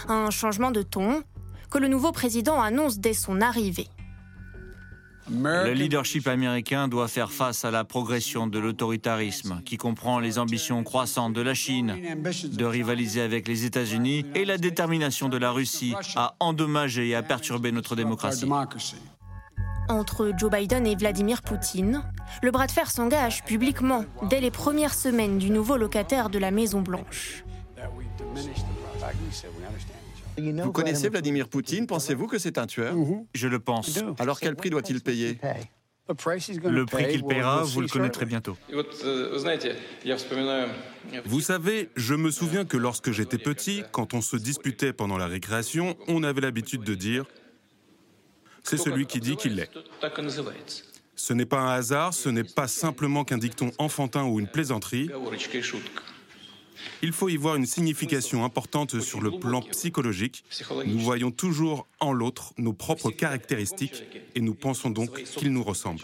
Un changement de ton que le nouveau président annonce dès son arrivée. Le leadership américain doit faire face à la progression de l'autoritarisme, qui comprend les ambitions croissantes de la Chine de rivaliser avec les États-Unis et la détermination de la Russie à endommager et à perturber notre démocratie. Entre Joe Biden et Vladimir Poutine, le bras de fer s'engage publiquement dès les premières semaines du nouveau locataire de la Maison-Blanche. Vous connaissez Vladimir Poutine? Pensez-vous que c'est un tueur? Je le pense. Alors quel prix doit-il payer? Le prix qu'il paiera, vous le connaîtrez bientôt. Vous savez, je me souviens que lorsque j'étais petit, quand on se disputait pendant la récréation, on avait l'habitude de dire ⁇ c'est celui qui dit qu'il l'est ⁇ Ce n'est pas un hasard, ce n'est pas simplement qu'un dicton enfantin ou une plaisanterie. Il faut y voir une signification importante sur le plan psychologique. Nous voyons toujours en l'autre nos propres caractéristiques et nous pensons donc qu'il nous ressemble.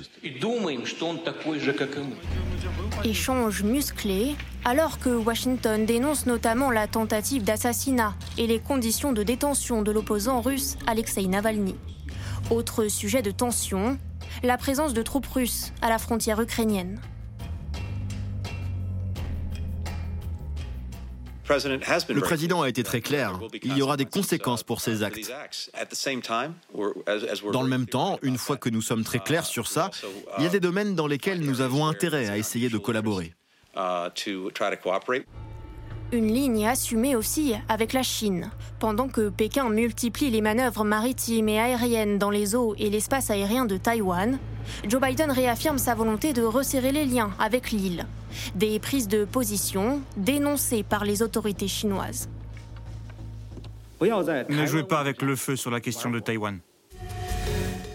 Échange musclé, alors que Washington dénonce notamment la tentative d'assassinat et les conditions de détention de l'opposant russe Alexei Navalny. Autre sujet de tension, la présence de troupes russes à la frontière ukrainienne. Le président a été très clair. Il y aura des conséquences pour ces actes. Dans le même temps, une fois que nous sommes très clairs sur ça, il y a des domaines dans lesquels nous avons intérêt à essayer de collaborer. Une ligne assumée aussi avec la Chine. Pendant que Pékin multiplie les manœuvres maritimes et aériennes dans les eaux et l'espace aérien de Taïwan, Joe Biden réaffirme sa volonté de resserrer les liens avec l'île. Des prises de position dénoncées par les autorités chinoises. Ne jouez pas avec le feu sur la question de Taïwan.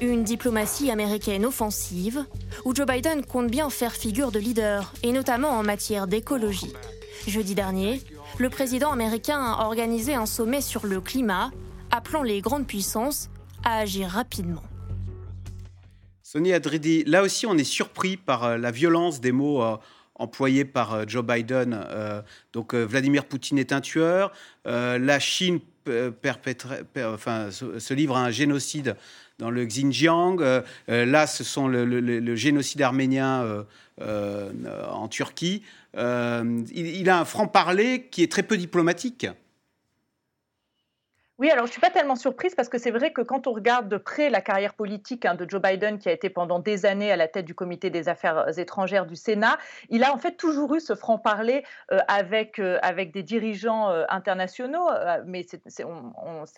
Une diplomatie américaine offensive, où Joe Biden compte bien faire figure de leader, et notamment en matière d'écologie. Jeudi dernier, le président américain a organisé un sommet sur le climat, appelant les grandes puissances à agir rapidement. Sonia Adridi, là aussi on est surpris par euh, la violence des mots euh, employés par euh, Joe Biden. donc Vladimir Poutine est un tueur, la Chine se livre à un génocide dans le Xinjiang. là, ce sont le génocide arménien en Turquie. Il, a un franc-parler qui est très peu diplomatique. Oui, alors je ne suis pas tellement surprise parce que c'est vrai que quand on regarde de près la carrière politique hein, de Joe Biden, qui a été pendant des années à la tête du comité des affaires étrangères du Sénat, il a en fait toujours eu ce franc-parler euh, avec, euh, avec des dirigeants euh, internationaux, mais ça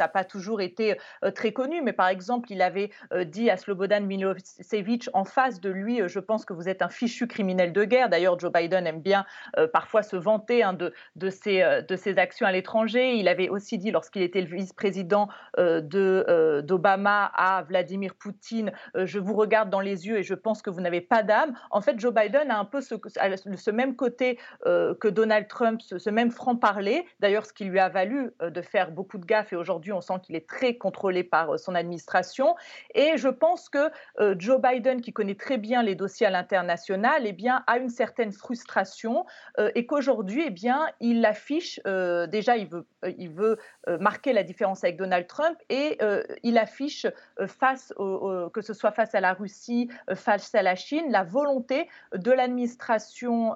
n'a pas toujours été très connu. Mais par exemple, il avait dit à Slobodan Milosevic en face de lui, je pense que vous êtes un fichu criminel de guerre. D'ailleurs, Joe Biden aime bien parfois se vanter hein, de, de, ses, de ses actions à l'étranger. Il avait aussi dit lorsqu'il était le vice président euh, euh, d'Obama à Vladimir Poutine, euh, je vous regarde dans les yeux et je pense que vous n'avez pas d'âme. En fait, Joe Biden a un peu ce, même côté que Donald Trump, ce, même franc-parler. D'ailleurs, ce qui lui a valu de faire beaucoup de gaffes et aujourd'hui, on sent qu'il est très contrôlé par son administration. Et je pense que Joe Biden, qui connaît très bien les dossiers à l'international, eh bien, a une certaine frustration et qu'aujourd'hui, eh bien, il affiche, déjà, il veut marquer la différence avec Donald Trump et il affiche face, que ce soit face à la Russie, face à la Chine, la volonté de l'administration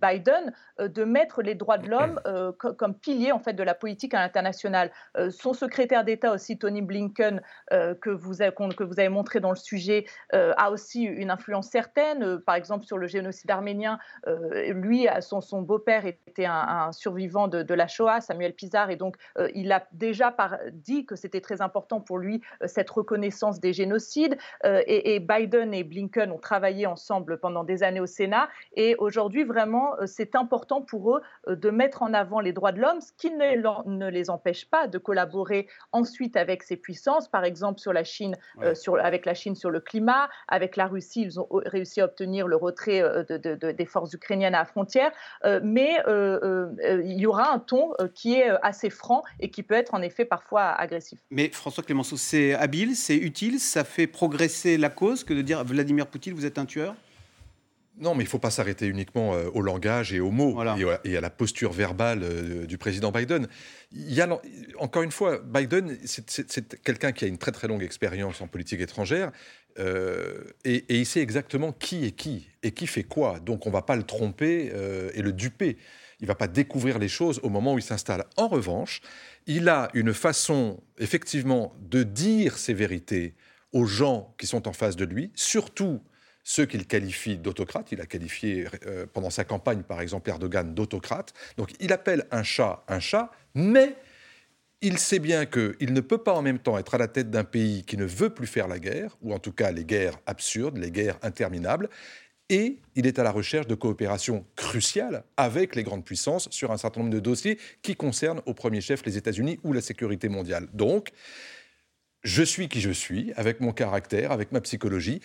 Biden de mettre les droits de l'homme comme pilier en fait de la politique à l'international. son secrétaire d'État aussi, Tony Blinken, que vous, avez, montré dans le sujet, a aussi une influence certaine. par exemple, sur le génocide arménien, lui, son, son beau-père était un, survivant de, la Shoah, Samuel Pizarre, et donc il a déjà dit que c'était très important pour lui cette reconnaissance des génocides. Et, et, Biden et Blinken ont travaillé ensemble pendant des années au Sénat, et aujourd'hui, vraiment, c'est important pour eux de mettre en avant les droits de l'homme, ce qui ne, ne, les empêche pas de collaborer ensuite avec ces puissances, par exemple sur la Chine, sur, avec la Chine sur le climat, avec la Russie, ils ont réussi à obtenir le retrait de, des forces ukrainiennes à la frontière, mais il y aura un ton qui est assez franc et qui peut être en effet parfois agressif. Mais François Clémenceau, c'est habile, c'est utile, ça fait progresser la cause que de dire Vladimir Poutine, vous êtes un tueur? Non, mais il ne faut pas s'arrêter uniquement au langage et aux mots et, à la posture verbale du président Biden. Il y a, encore une fois, Biden, c'est quelqu'un qui a une très très longue expérience en politique étrangère. Euh, et, il sait exactement qui est qui et qui fait quoi. Donc on ne va pas le tromper euh, et le duper. Il ne va pas découvrir les choses au moment où il s'installe. En revanche, il a une façon, effectivement, de dire ses vérités aux gens qui sont en face de lui, surtout ceux qu'il qualifie d'autocrates. Il a qualifié euh, pendant sa campagne, par exemple, Erdogan d'autocrate. Donc il appelle un chat un chat, mais il sait bien qu'il ne peut pas en même temps être à la tête d'un pays qui ne veut plus faire la guerre, ou en tout cas les guerres absurdes, les guerres interminables, et il est à la recherche de coopération cruciale avec les grandes puissances sur un certain nombre de dossiers qui concernent au premier chef les États-Unis ou la sécurité mondiale. Donc, je suis qui je suis, avec mon caractère, avec ma psychologie.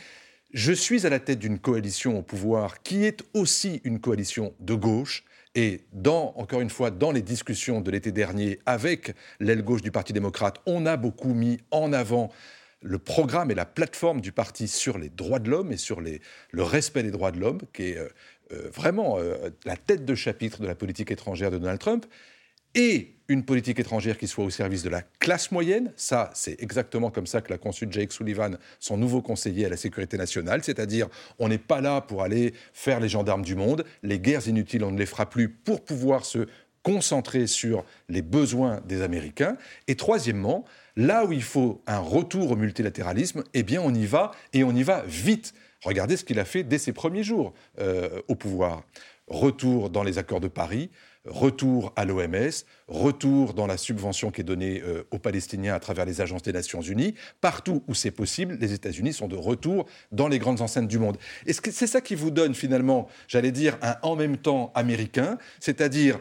Je suis à la tête d'une coalition au pouvoir qui est aussi une coalition de gauche, et dans, encore une fois, dans les discussions de l'été dernier avec l'aile gauche du Parti démocrate, on a beaucoup mis en avant le programme et la plateforme du parti sur les droits de l'homme et sur le respect des droits de l'homme, qui est euh, euh, vraiment euh, la tête de chapitre de la politique étrangère de Donald Trump et une politique étrangère qui soit au service de la classe moyenne. Ça, c'est exactement comme ça que l'a conçu Jake Sullivan, son nouveau conseiller à la sécurité nationale. C'est-à-dire, on n'est pas là pour aller faire les gendarmes du monde. Les guerres inutiles, on ne les fera plus pour pouvoir se concentrer sur les besoins des Américains. Et troisièmement, là où il faut un retour au multilatéralisme, eh bien, on y va et on y va vite. Regardez ce qu'il a fait dès ses premiers jours euh, au pouvoir. Retour dans les accords de Paris, retour à l'OMS, retour dans la subvention qui est donnée euh, aux Palestiniens à travers les agences des Nations Unies. Partout où c'est possible, les États-Unis sont de retour dans les grandes enceintes du monde. Et c'est ça qui vous donne finalement, j'allais dire, un en même temps américain, c'est-à-dire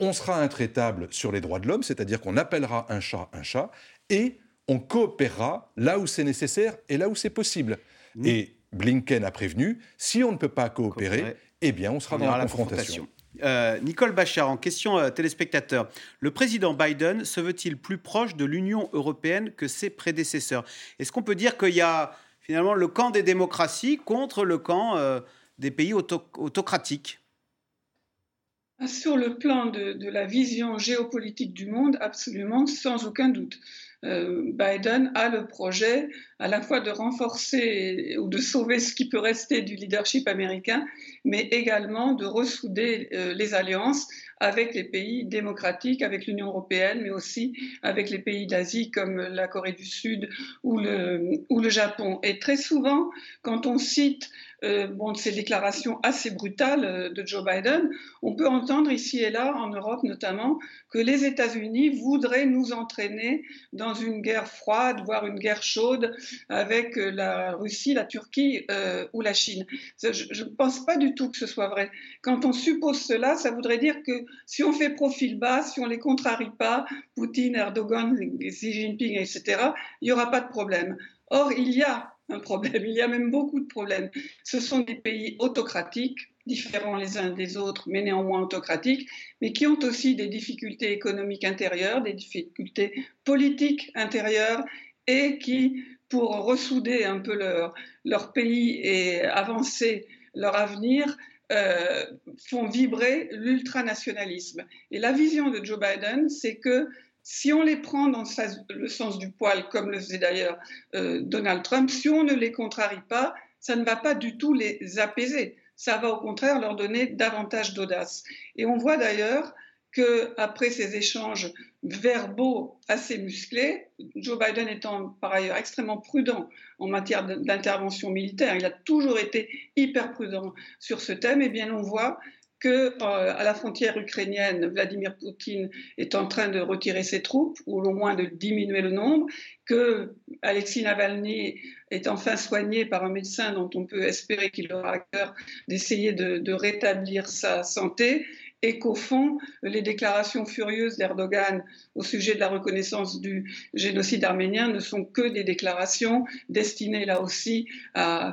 on sera intraitable sur les droits de l'homme, c'est-à-dire qu'on appellera un chat un chat, et on coopérera là où c'est nécessaire et là où c'est possible. Et Blinken a prévenu, si on ne peut pas coopérer, eh bien on sera dans la, confrontation. Euh, Nicole Bachar, en question euh, téléspectateur. Le président Biden se veut-il plus proche de l'Union européenne que ses prédécesseurs? Est-ce qu'on peut dire qu'il y a finalement le camp des démocraties contre le camp euh, des pays autocratiques? Sur le plan de, la vision géopolitique du monde, absolument, sans aucun doute. Biden a le projet à la fois de renforcer ou de sauver ce qui peut rester du leadership américain, mais également de ressouder euh, les alliances avec les pays démocratiques, avec l'Union européenne, mais aussi avec les pays d'Asie comme la Corée du Sud ou le, ou le Japon. Et très souvent, quand on cite euh, bon, ces déclarations assez brutales euh, de Joe Biden, on peut entendre ici et là, en Europe notamment, que les États-Unis voudraient nous entraîner dans une guerre froide, voire une guerre chaude avec euh, la Russie, la Turquie ou la Chine. Je ne pense pas du tout que ce soit vrai. Quand on suppose cela, ça voudrait dire que si on fait profil bas, si on les contrarie pas, Poutine, Erdogan, Xi Jinping, etc., il n'y aura pas de problème. Or, il y a un problème, il y a même beaucoup de problèmes. Ce sont des pays autocratiques, différents les uns des autres, mais néanmoins autocratiques, mais qui ont aussi des difficultés économiques intérieures, des difficultés politiques intérieures, et qui pour ressouder un peu leur, leur pays et avancer leur avenir, euh, font vibrer l'ultranationalisme. Et la vision de Joe Biden, c'est que si on les prend dans le sens du poil, comme le faisait d'ailleurs euh, Donald Trump, si on ne les contrarie pas, ça ne va pas du tout les apaiser. Ça va au contraire leur donner davantage d'audace. Et on voit d'ailleurs qu'après ces échanges verbaux assez musclés, Joe Biden étant par ailleurs extrêmement prudent en matière d'intervention militaire, il a toujours été hyper prudent sur ce thème, et eh bien on voit que euh, à la frontière ukrainienne, Vladimir Poutine est en train de retirer ses troupes, ou au moins de diminuer le nombre, que Alexis Navalny est enfin soigné par un médecin dont on peut espérer qu'il aura à cœur d'essayer de, de rétablir sa santé, et qu'au fond, les déclarations furieuses d'Erdogan au sujet de la reconnaissance du génocide arménien ne sont que des déclarations destinées là aussi à,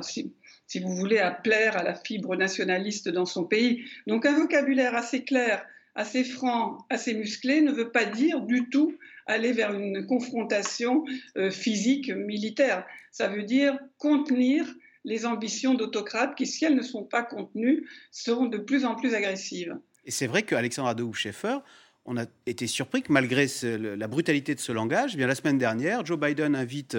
si vous voulez, à plaire à la fibre nationaliste dans son pays. Donc un vocabulaire assez clair, assez franc, assez musclé ne veut pas dire du tout aller vers une confrontation euh, physique militaire. Ça veut dire contenir les ambitions d'autocrates qui, si elles ne sont pas contenues, seront de plus en plus agressives. Et c'est vrai qu'Alexandre Adouf Schaeffer, on a été surpris que malgré la brutalité de ce langage, eh bien la semaine dernière, Joe Biden invite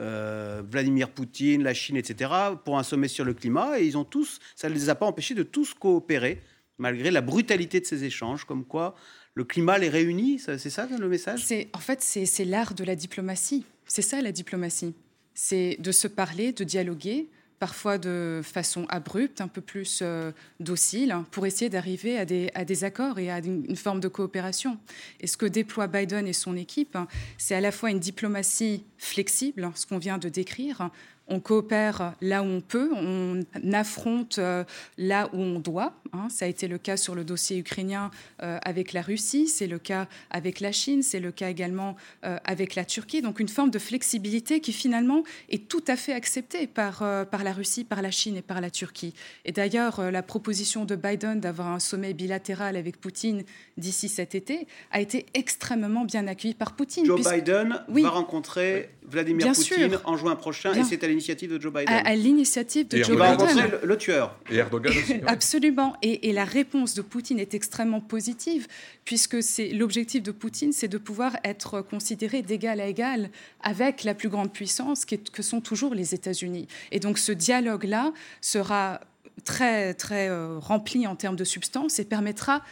euh, Vladimir Poutine, la Chine, etc., pour un sommet sur le climat. Et ils ont tous, ça ne les a pas empêchés de tous coopérer, malgré la brutalité de ces échanges, comme quoi le climat les réunit. C'est ça le message? En fait, c'est l'art de la diplomatie. C'est ça la diplomatie. C'est de se parler, de dialoguer, parfois de façon abrupte, un peu plus euh, docile, pour essayer d'arriver à des, à des, accords et à une, forme de coopération. Et ce que déploie Biden et son équipe, c'est à la fois une diplomatie flexible, ce qu'on vient de décrire, on coopère là où on peut, on affronte euh, là où on doit. Hein. Ça a été le cas sur le dossier ukrainien euh, avec la Russie, c'est le cas avec la Chine, c'est le cas également euh, avec la Turquie. Donc une forme de flexibilité qui finalement est tout à fait acceptée par, par la Russie, par la Chine et par la Turquie. Et d'ailleurs, la proposition de Biden d'avoir un sommet bilatéral avec Poutine d'ici cet été a été extrêmement bien accueillie par Poutine. Joe Biden va rencontrer Vladimir Poutine en juin prochain et c'est à l'initiative de Joe Biden. À, l'initiative de Joe Biden. Le, le, tueur. Et Erdogan aussi. Absolument. Et, la réponse de Poutine est extrêmement positive puisque c'est l'objectif de Poutine, c'est de pouvoir être considéré d'égal à égal avec la plus grande puissance qui que sont toujours les États-Unis. Et donc ce dialogue-là sera très, très euh, rempli en termes de substance et permettra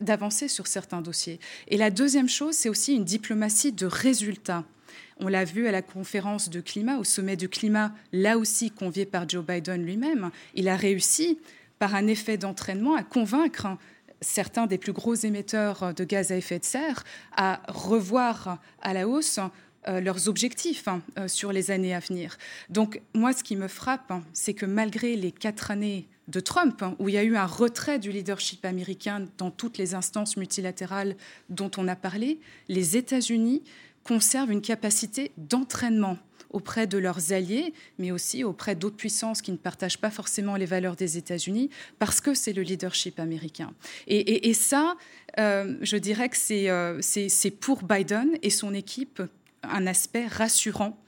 d'avancer sur certains dossiers. Et la deuxième chose, c'est aussi une diplomatie de résultats. On l'a vu à la conférence de climat, au sommet du climat, là aussi convié par Joe Biden lui-même. Il a réussi, par un effet d'entraînement, à convaincre certains des plus gros émetteurs de gaz à effet de serre à revoir à la hausse euh, leurs objectifs hein, euh, sur les années à venir. Donc moi, ce qui me frappe, hein, c'est que malgré les quatre années de Trump, hein, où il y a eu un retrait du leadership américain dans toutes les instances multilatérales dont on a parlé, les États-Unis conservent une capacité d'entraînement auprès de leurs alliés, mais aussi auprès d'autres puissances qui ne partagent pas forcément les valeurs des États-Unis, parce que c'est le leadership américain. Et, ça, euh, je dirais que euh, c'est pour Biden et son équipe un aspect rassurant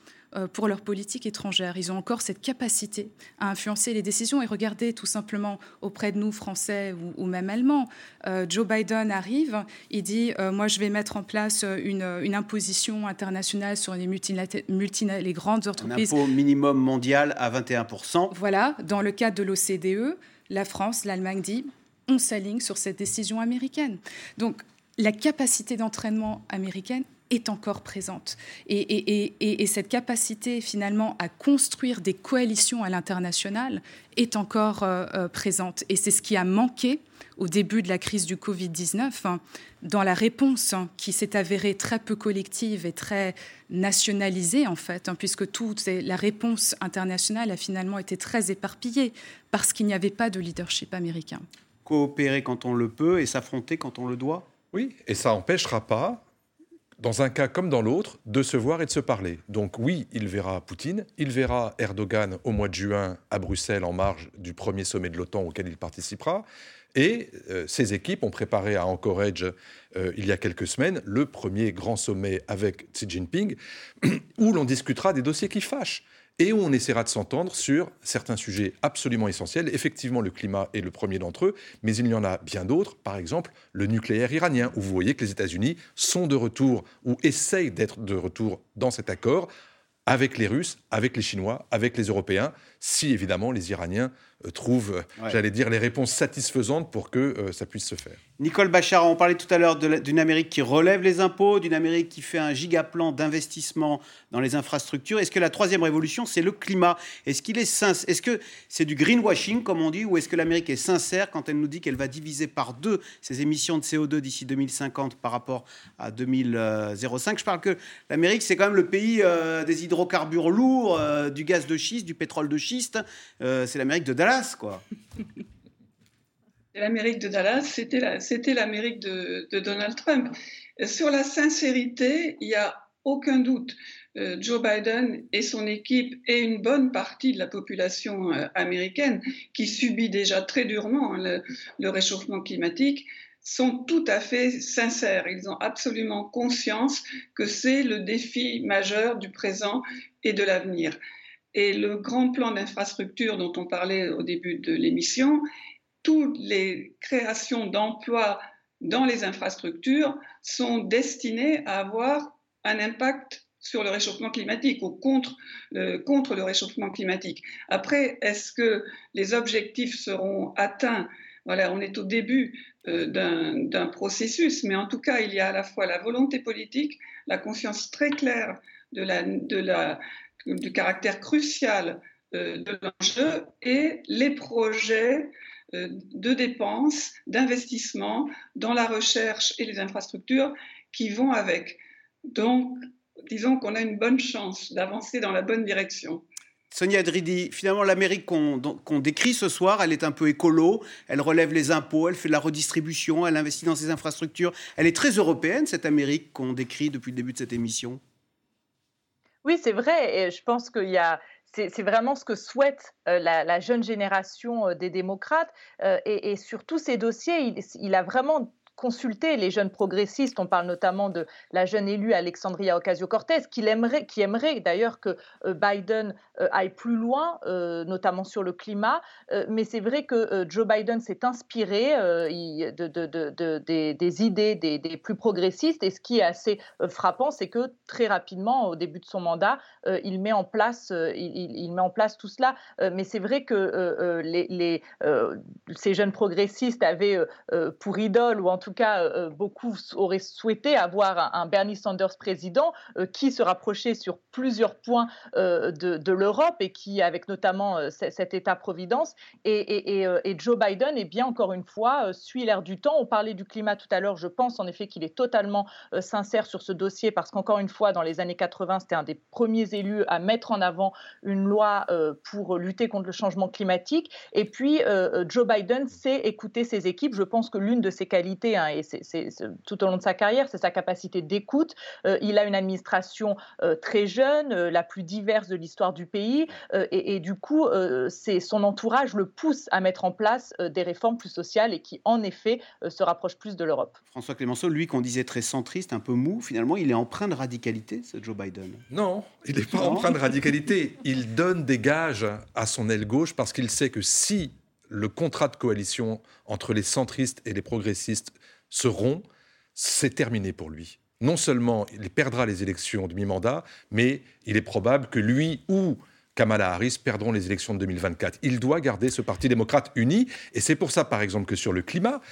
pour leur politique étrangère. Ils ont encore cette capacité à influencer les décisions. Et regardez tout simplement auprès de nous, Français ou, même Allemands, euh, Joe Biden arrive, il dit euh, Moi, je vais mettre en place une, imposition internationale sur les, les grandes entreprises. Un impôt minimum mondial à 21%. Voilà, dans le cadre de l'OCDE, la France, l'Allemagne dit on s'aligne sur cette décision américaine. Donc, la capacité d'entraînement américaine est encore présente. Et, cette capacité finalement à construire des coalitions à l'international est encore euh, euh, présente. Et c'est ce qui a manqué au début de la crise du Covid-19 hein, dans la réponse hein, qui s'est avérée très peu collective et très nationalisée en fait, hein, puisque toute la réponse internationale a finalement été très éparpillée parce qu'il n'y avait pas de leadership américain. Coopérer quand on le peut et s'affronter quand on le doit? Oui, et ça n'empêchera pas dans un cas comme dans l'autre, de se voir et de se parler. Donc oui, il verra Poutine, il verra Erdogan au mois de juin à Bruxelles en marge du premier sommet de l'OTAN auquel il participera. Et euh, ces équipes ont préparé à Anchorage euh, il y a quelques semaines le premier grand sommet avec Xi Jinping, [CLEARS THROAT] où l'on discutera des dossiers qui fâchent et où on essaiera de s'entendre sur certains sujets absolument essentiels. Effectivement, le climat est le premier d'entre eux, mais il y en a bien d'autres, par exemple le nucléaire iranien, où vous voyez que les États-Unis sont de retour, ou essayent d'être de retour dans cet accord, avec les Russes, avec les Chinois, avec les Européens, si évidemment les Iraniens euh, trouvent, j'allais dire, les réponses satisfaisantes pour que euh, ça puisse se faire. Nicole Bachar, on parlait tout à l'heure d'une Amérique qui relève les impôts, d'une Amérique qui fait un gigaplan d'investissement dans les infrastructures. Est-ce que la troisième révolution, c'est le climat? Est-ce qu'il est Est-ce que c'est du greenwashing, comme on dit, ou est-ce que l'Amérique est sincère quand elle nous dit qu'elle va diviser par deux ses émissions de CO2 d'ici 2050 par rapport à 2005 Je parle que l'Amérique, c'est quand même le pays euh, des hydrocarbures lourds, du gaz de schiste, du pétrole de schiste. C'est l'Amérique de Dallas quoi. [LAUGHS] L'Amérique de Dallas, c'était l'Amérique de, Donald Trump. Sur la sincérité, il n'y a aucun doute. Euh, Joe Biden et son équipe et une bonne partie de la population euh, américaine qui subit déjà très durement le, le réchauffement climatique sont tout à fait sincères. Ils ont absolument conscience que c'est le défi majeur du présent et de l'avenir. Et le grand plan d'infrastructure dont on parlait au début de l'émission, toutes les créations d'emplois dans les infrastructures sont destinées à avoir un impact sur le réchauffement climatique ou contre, contre le réchauffement climatique. Après, est-ce que les objectifs seront atteints? Voilà, on est au début euh, d'un processus, mais en tout cas, il y a à la fois la volonté politique, la conscience très claire de la, de la, du caractère crucial euh, de l'enjeu et les projets euh, de dépenses, d'investissement dans la recherche et les infrastructures qui vont avec. Donc, disons qu'on a une bonne chance d'avancer dans la bonne direction. Sonia Dridi, finalement, l'Amérique qu'on décrit ce soir, elle est un peu écolo, elle relève les impôts, elle fait de la redistribution, elle investit dans ses infrastructures. Elle est très européenne, cette Amérique qu'on décrit depuis le début de cette émission. Oui, c'est vrai. Et je pense qu'il y a c'est vraiment ce que souhaite euh, la, jeune génération euh, des démocrates. Euh, et, sur tous ces dossiers, il, il, a vraiment consulter les jeunes progressistes. On parle notamment de la jeune élue Alexandria Ocasio-Cortez, qui aimerait, qui aimerait d'ailleurs que euh, Biden euh, aille plus loin, euh, notamment sur le climat. mais c'est vrai que Joe Biden s'est inspiré de, des, idées des, plus progressistes. Et ce qui est assez frappant, c'est que très rapidement, au début de son mandat, il met en place, il, met en place tout cela. mais c'est vrai que ces jeunes progressistes avaient pour idole, ou en tout tout cas, euh, euh, beaucoup auraient souhaité avoir un, Bernie Sanders président euh, qui se rapprochait sur plusieurs points de, l'Europe et qui, avec notamment cet État-providence. Et, Joe Biden, est bien encore une fois, suit l'air du temps. On parlait du climat tout à l'heure. Je pense en effet qu'il est totalement sincère sur ce dossier parce qu'encore une fois, dans les années 80, c'était un des premiers élus à mettre en avant une loi pour lutter contre le changement climatique. Et puis, Joe Biden sait écouter ses équipes. Je pense que l'une de ses qualités, Hein, et c'est tout au long de sa carrière, c'est sa capacité d'écoute. Euh, il a une administration euh, très jeune, euh, la plus diverse de l'histoire du pays, et, du coup, c'est son entourage le pousse à mettre en place des réformes plus sociales et qui, en effet, se rapprochent plus de l'Europe. François Clémenceau, lui qu'on disait très centriste, un peu mou, finalement, il est empreint de radicalité, ce Joe Biden? Non, il n'est pas empreint de radicalité. Il donne des gages à son aile gauche parce qu'il sait que si le contrat de coalition entre les centristes et les progressistes se rompt, c'est terminé pour lui. Non seulement il perdra les élections de mi-mandat, mais il est probable que lui ou Kamala Harris perdront les élections de 2024. Il doit garder ce Parti démocrate uni, et c'est pour ça, par exemple, que sur le climat,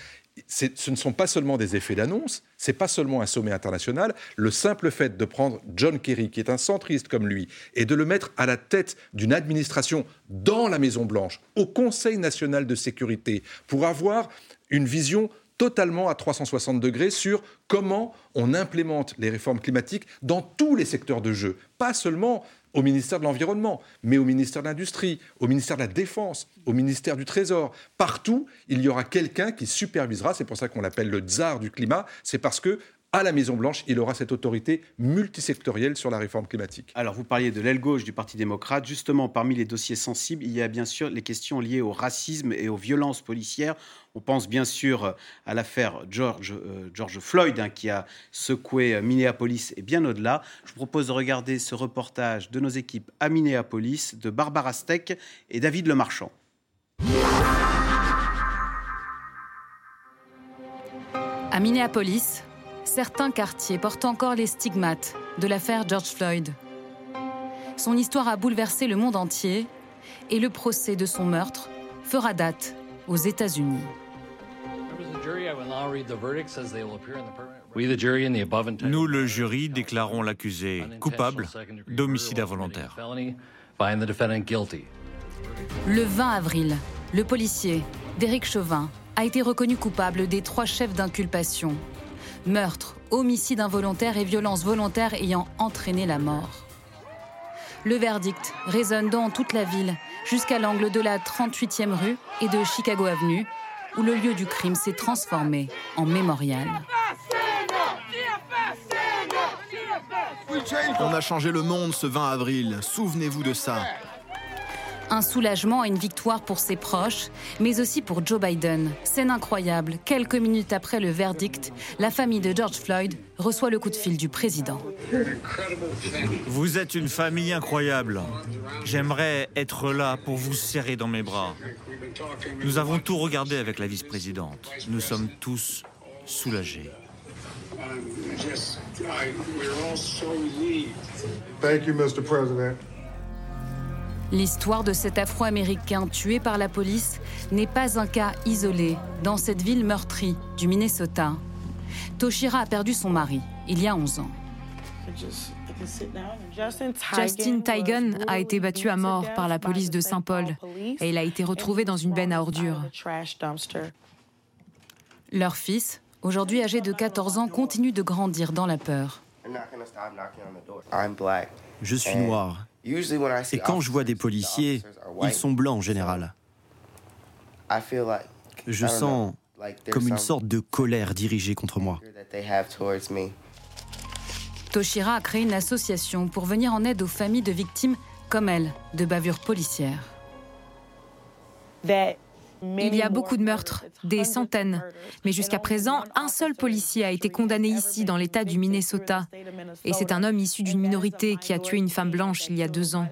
ce ne sont pas seulement des effets d'annonce, c'est pas seulement un sommet international. Le simple fait de prendre John Kerry, qui est un centriste comme lui, et de le mettre à la tête d'une administration dans la Maison Blanche, au Conseil national de sécurité, pour avoir une vision totalement à 360 degrés sur comment on implémente les réformes climatiques dans tous les secteurs de jeu, pas seulement au ministère de l'Environnement, mais au ministère de l'Industrie, au ministère de la Défense, au ministère du Trésor. Partout, il y aura quelqu'un qui supervisera, c'est pour ça qu'on l'appelle le tsar du climat, c'est parce que à la Maison-Blanche, il aura cette autorité multisectorielle sur la réforme climatique. Alors, vous parliez de l'aile gauche du Parti démocrate. Justement, parmi les dossiers sensibles, il y a bien sûr les questions liées au racisme et aux violences policières. On pense bien sûr à l'affaire George, euh, George Floyd hein, qui a secoué Minneapolis et bien au-delà. Je vous propose de regarder ce reportage de nos équipes à Minneapolis de Barbara Steck et David Lemarchand. À Minneapolis, certains quartiers portent encore les stigmates de l'affaire George Floyd. Son histoire a bouleversé le monde entier et le procès de son meurtre fera date aux États-Unis. Nous, le jury, déclarons l'accusé coupable d'homicide involontaire. Le 20 avril, le policier, Derek Chauvin, a été reconnu coupable des trois chefs d'inculpation meurtre, homicide involontaire et violence volontaire ayant entraîné la mort. Le verdict résonne dans toute la ville, jusqu'à l'angle de la 38e rue et de Chicago Avenue, où le lieu du crime s'est transformé en mémorial. On a changé le monde ce 20 avril, souvenez-vous de ça. Un soulagement et une victoire pour ses proches, mais aussi pour Joe Biden. Scène incroyable. Quelques minutes après le verdict, la famille de George Floyd reçoit le coup de fil du président. Vous êtes une famille incroyable. J'aimerais être là pour vous serrer dans mes bras. Nous avons tout regardé avec la vice-présidente. Nous sommes tous soulagés. Thank you, Mr. President. L'histoire de cet Afro-Américain tué par la police n'est pas un cas isolé dans cette ville meurtrie du Minnesota. Toshira a perdu son mari il y a 11 ans. Justin Tigan a été battu à mort par la police de Saint-Paul et il a été retrouvé dans une benne à ordures. Leur fils, aujourd'hui âgé de 14 ans, continue de grandir dans la peur. Je suis noir et quand je vois des policiers, ils sont blancs en général. Je sens comme une sorte de colère dirigée contre moi. Toshira a créé une association pour venir en aide aux familles de victimes comme elle de bavures policières. Il y a beaucoup de meurtres, des centaines. Mais jusqu'à présent, un seul policier a été condamné ici, dans l'État du Minnesota. Et c'est un homme issu d'une minorité qui a tué une femme blanche il y a deux ans.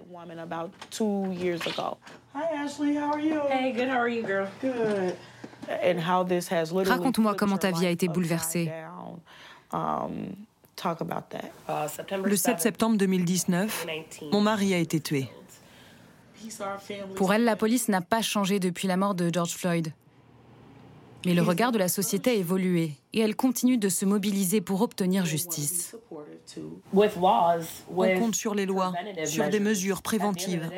Raconte-moi comment ta vie a été bouleversée. Le 7 septembre 2019, mon mari a été tué. Pour elle, la police n'a pas changé depuis la mort de George Floyd. Mais le regard de la société a évolué et elle continue de se mobiliser pour obtenir justice. On compte sur les lois, sur des mesures préventives.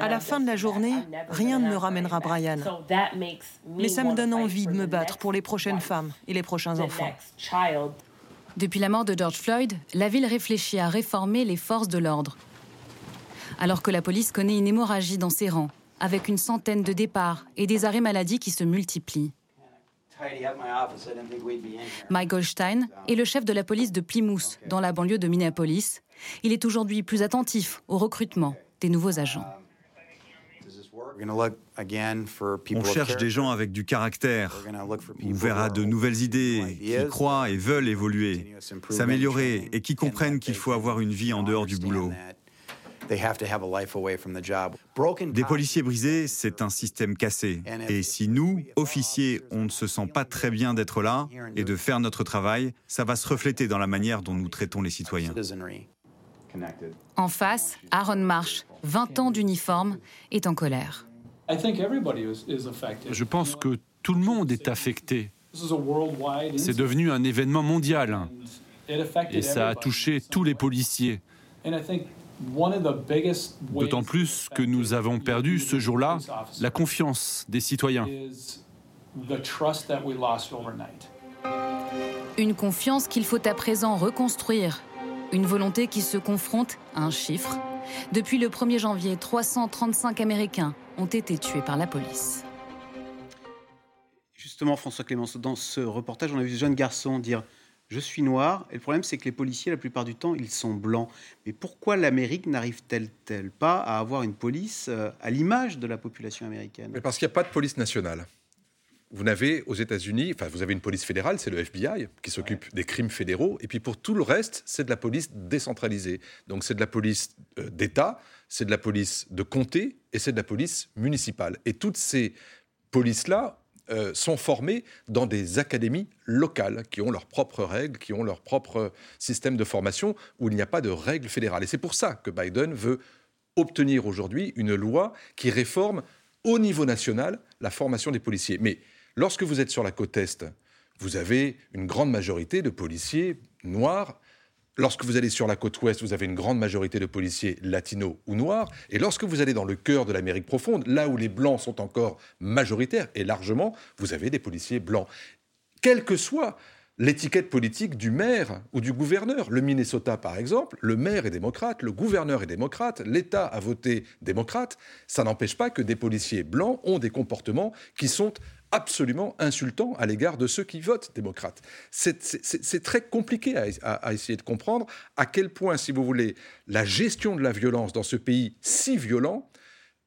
À la fin de la journée, rien ne me ramènera Brian. Mais ça me donne envie de me battre pour les prochaines femmes et les prochains enfants. Depuis la mort de George Floyd, la ville réfléchit à réformer les forces de l'ordre alors que la police connaît une hémorragie dans ses rangs, avec une centaine de départs et des arrêts maladie qui se multiplient. Mike Goldstein est le chef de la police de Plymouth, dans la banlieue de Minneapolis. Il est aujourd'hui plus attentif au recrutement des nouveaux agents. On cherche des gens avec du caractère, ouverts à de nouvelles idées, qui croient et veulent évoluer, s'améliorer et qui comprennent qu'il faut avoir une vie en dehors du boulot. Des policiers brisés, c'est un système cassé. Et si nous, officiers, on ne se sent pas très bien d'être là et de faire notre travail, ça va se refléter dans la manière dont nous traitons les citoyens. En face, Aaron Marsh, 20 ans d'uniforme, est en colère. Je pense que tout le monde est affecté. C'est devenu un événement mondial. Et ça a touché tous les policiers. D'autant plus que nous avons perdu ce jour-là la confiance des citoyens. Une confiance qu'il faut à présent reconstruire. Une volonté qui se confronte à un chiffre. Depuis le 1er janvier, 335 Américains ont été tués par la police. Justement, François Clémenceau, dans ce reportage, on a vu ce jeune garçon dire je suis noir, et le problème c'est que les policiers, la plupart du temps, ils sont blancs. Mais pourquoi l'Amérique n'arrive-t-elle pas à avoir une police euh, à l'image de la population américaine? Mais Parce qu'il n'y a pas de police nationale. Vous n'avez aux États-Unis, enfin vous avez une police fédérale, c'est le FBI qui s'occupe des crimes fédéraux, et puis pour tout le reste, c'est de la police décentralisée. Donc c'est de la police euh, d'État, c'est de la police de comté, et c'est de la police municipale. Et toutes ces polices-là euh, sont formés dans des académies locales qui ont leurs propres règles, qui ont leur propre système de formation où il n'y a pas de règles fédérales. Et c'est pour ça que Biden veut obtenir aujourd'hui une loi qui réforme au niveau national la formation des policiers. Mais lorsque vous êtes sur la côte Est, vous avez une grande majorité de policiers noirs Lorsque vous allez sur la côte ouest, vous avez une grande majorité de policiers latinos ou noirs. Et lorsque vous allez dans le cœur de l'Amérique profonde, là où les blancs sont encore majoritaires, et largement, vous avez des policiers blancs. Quelle que soit l'étiquette politique du maire ou du gouverneur. Le Minnesota, par exemple, le maire est démocrate, le gouverneur est démocrate, l'État a voté démocrate. Ça n'empêche pas que des policiers blancs ont des comportements qui sont absolument insultant à l'égard de ceux qui votent démocrates. C'est très compliqué à, essayer de comprendre à quel point, si vous voulez, la gestion de la violence dans ce pays si violent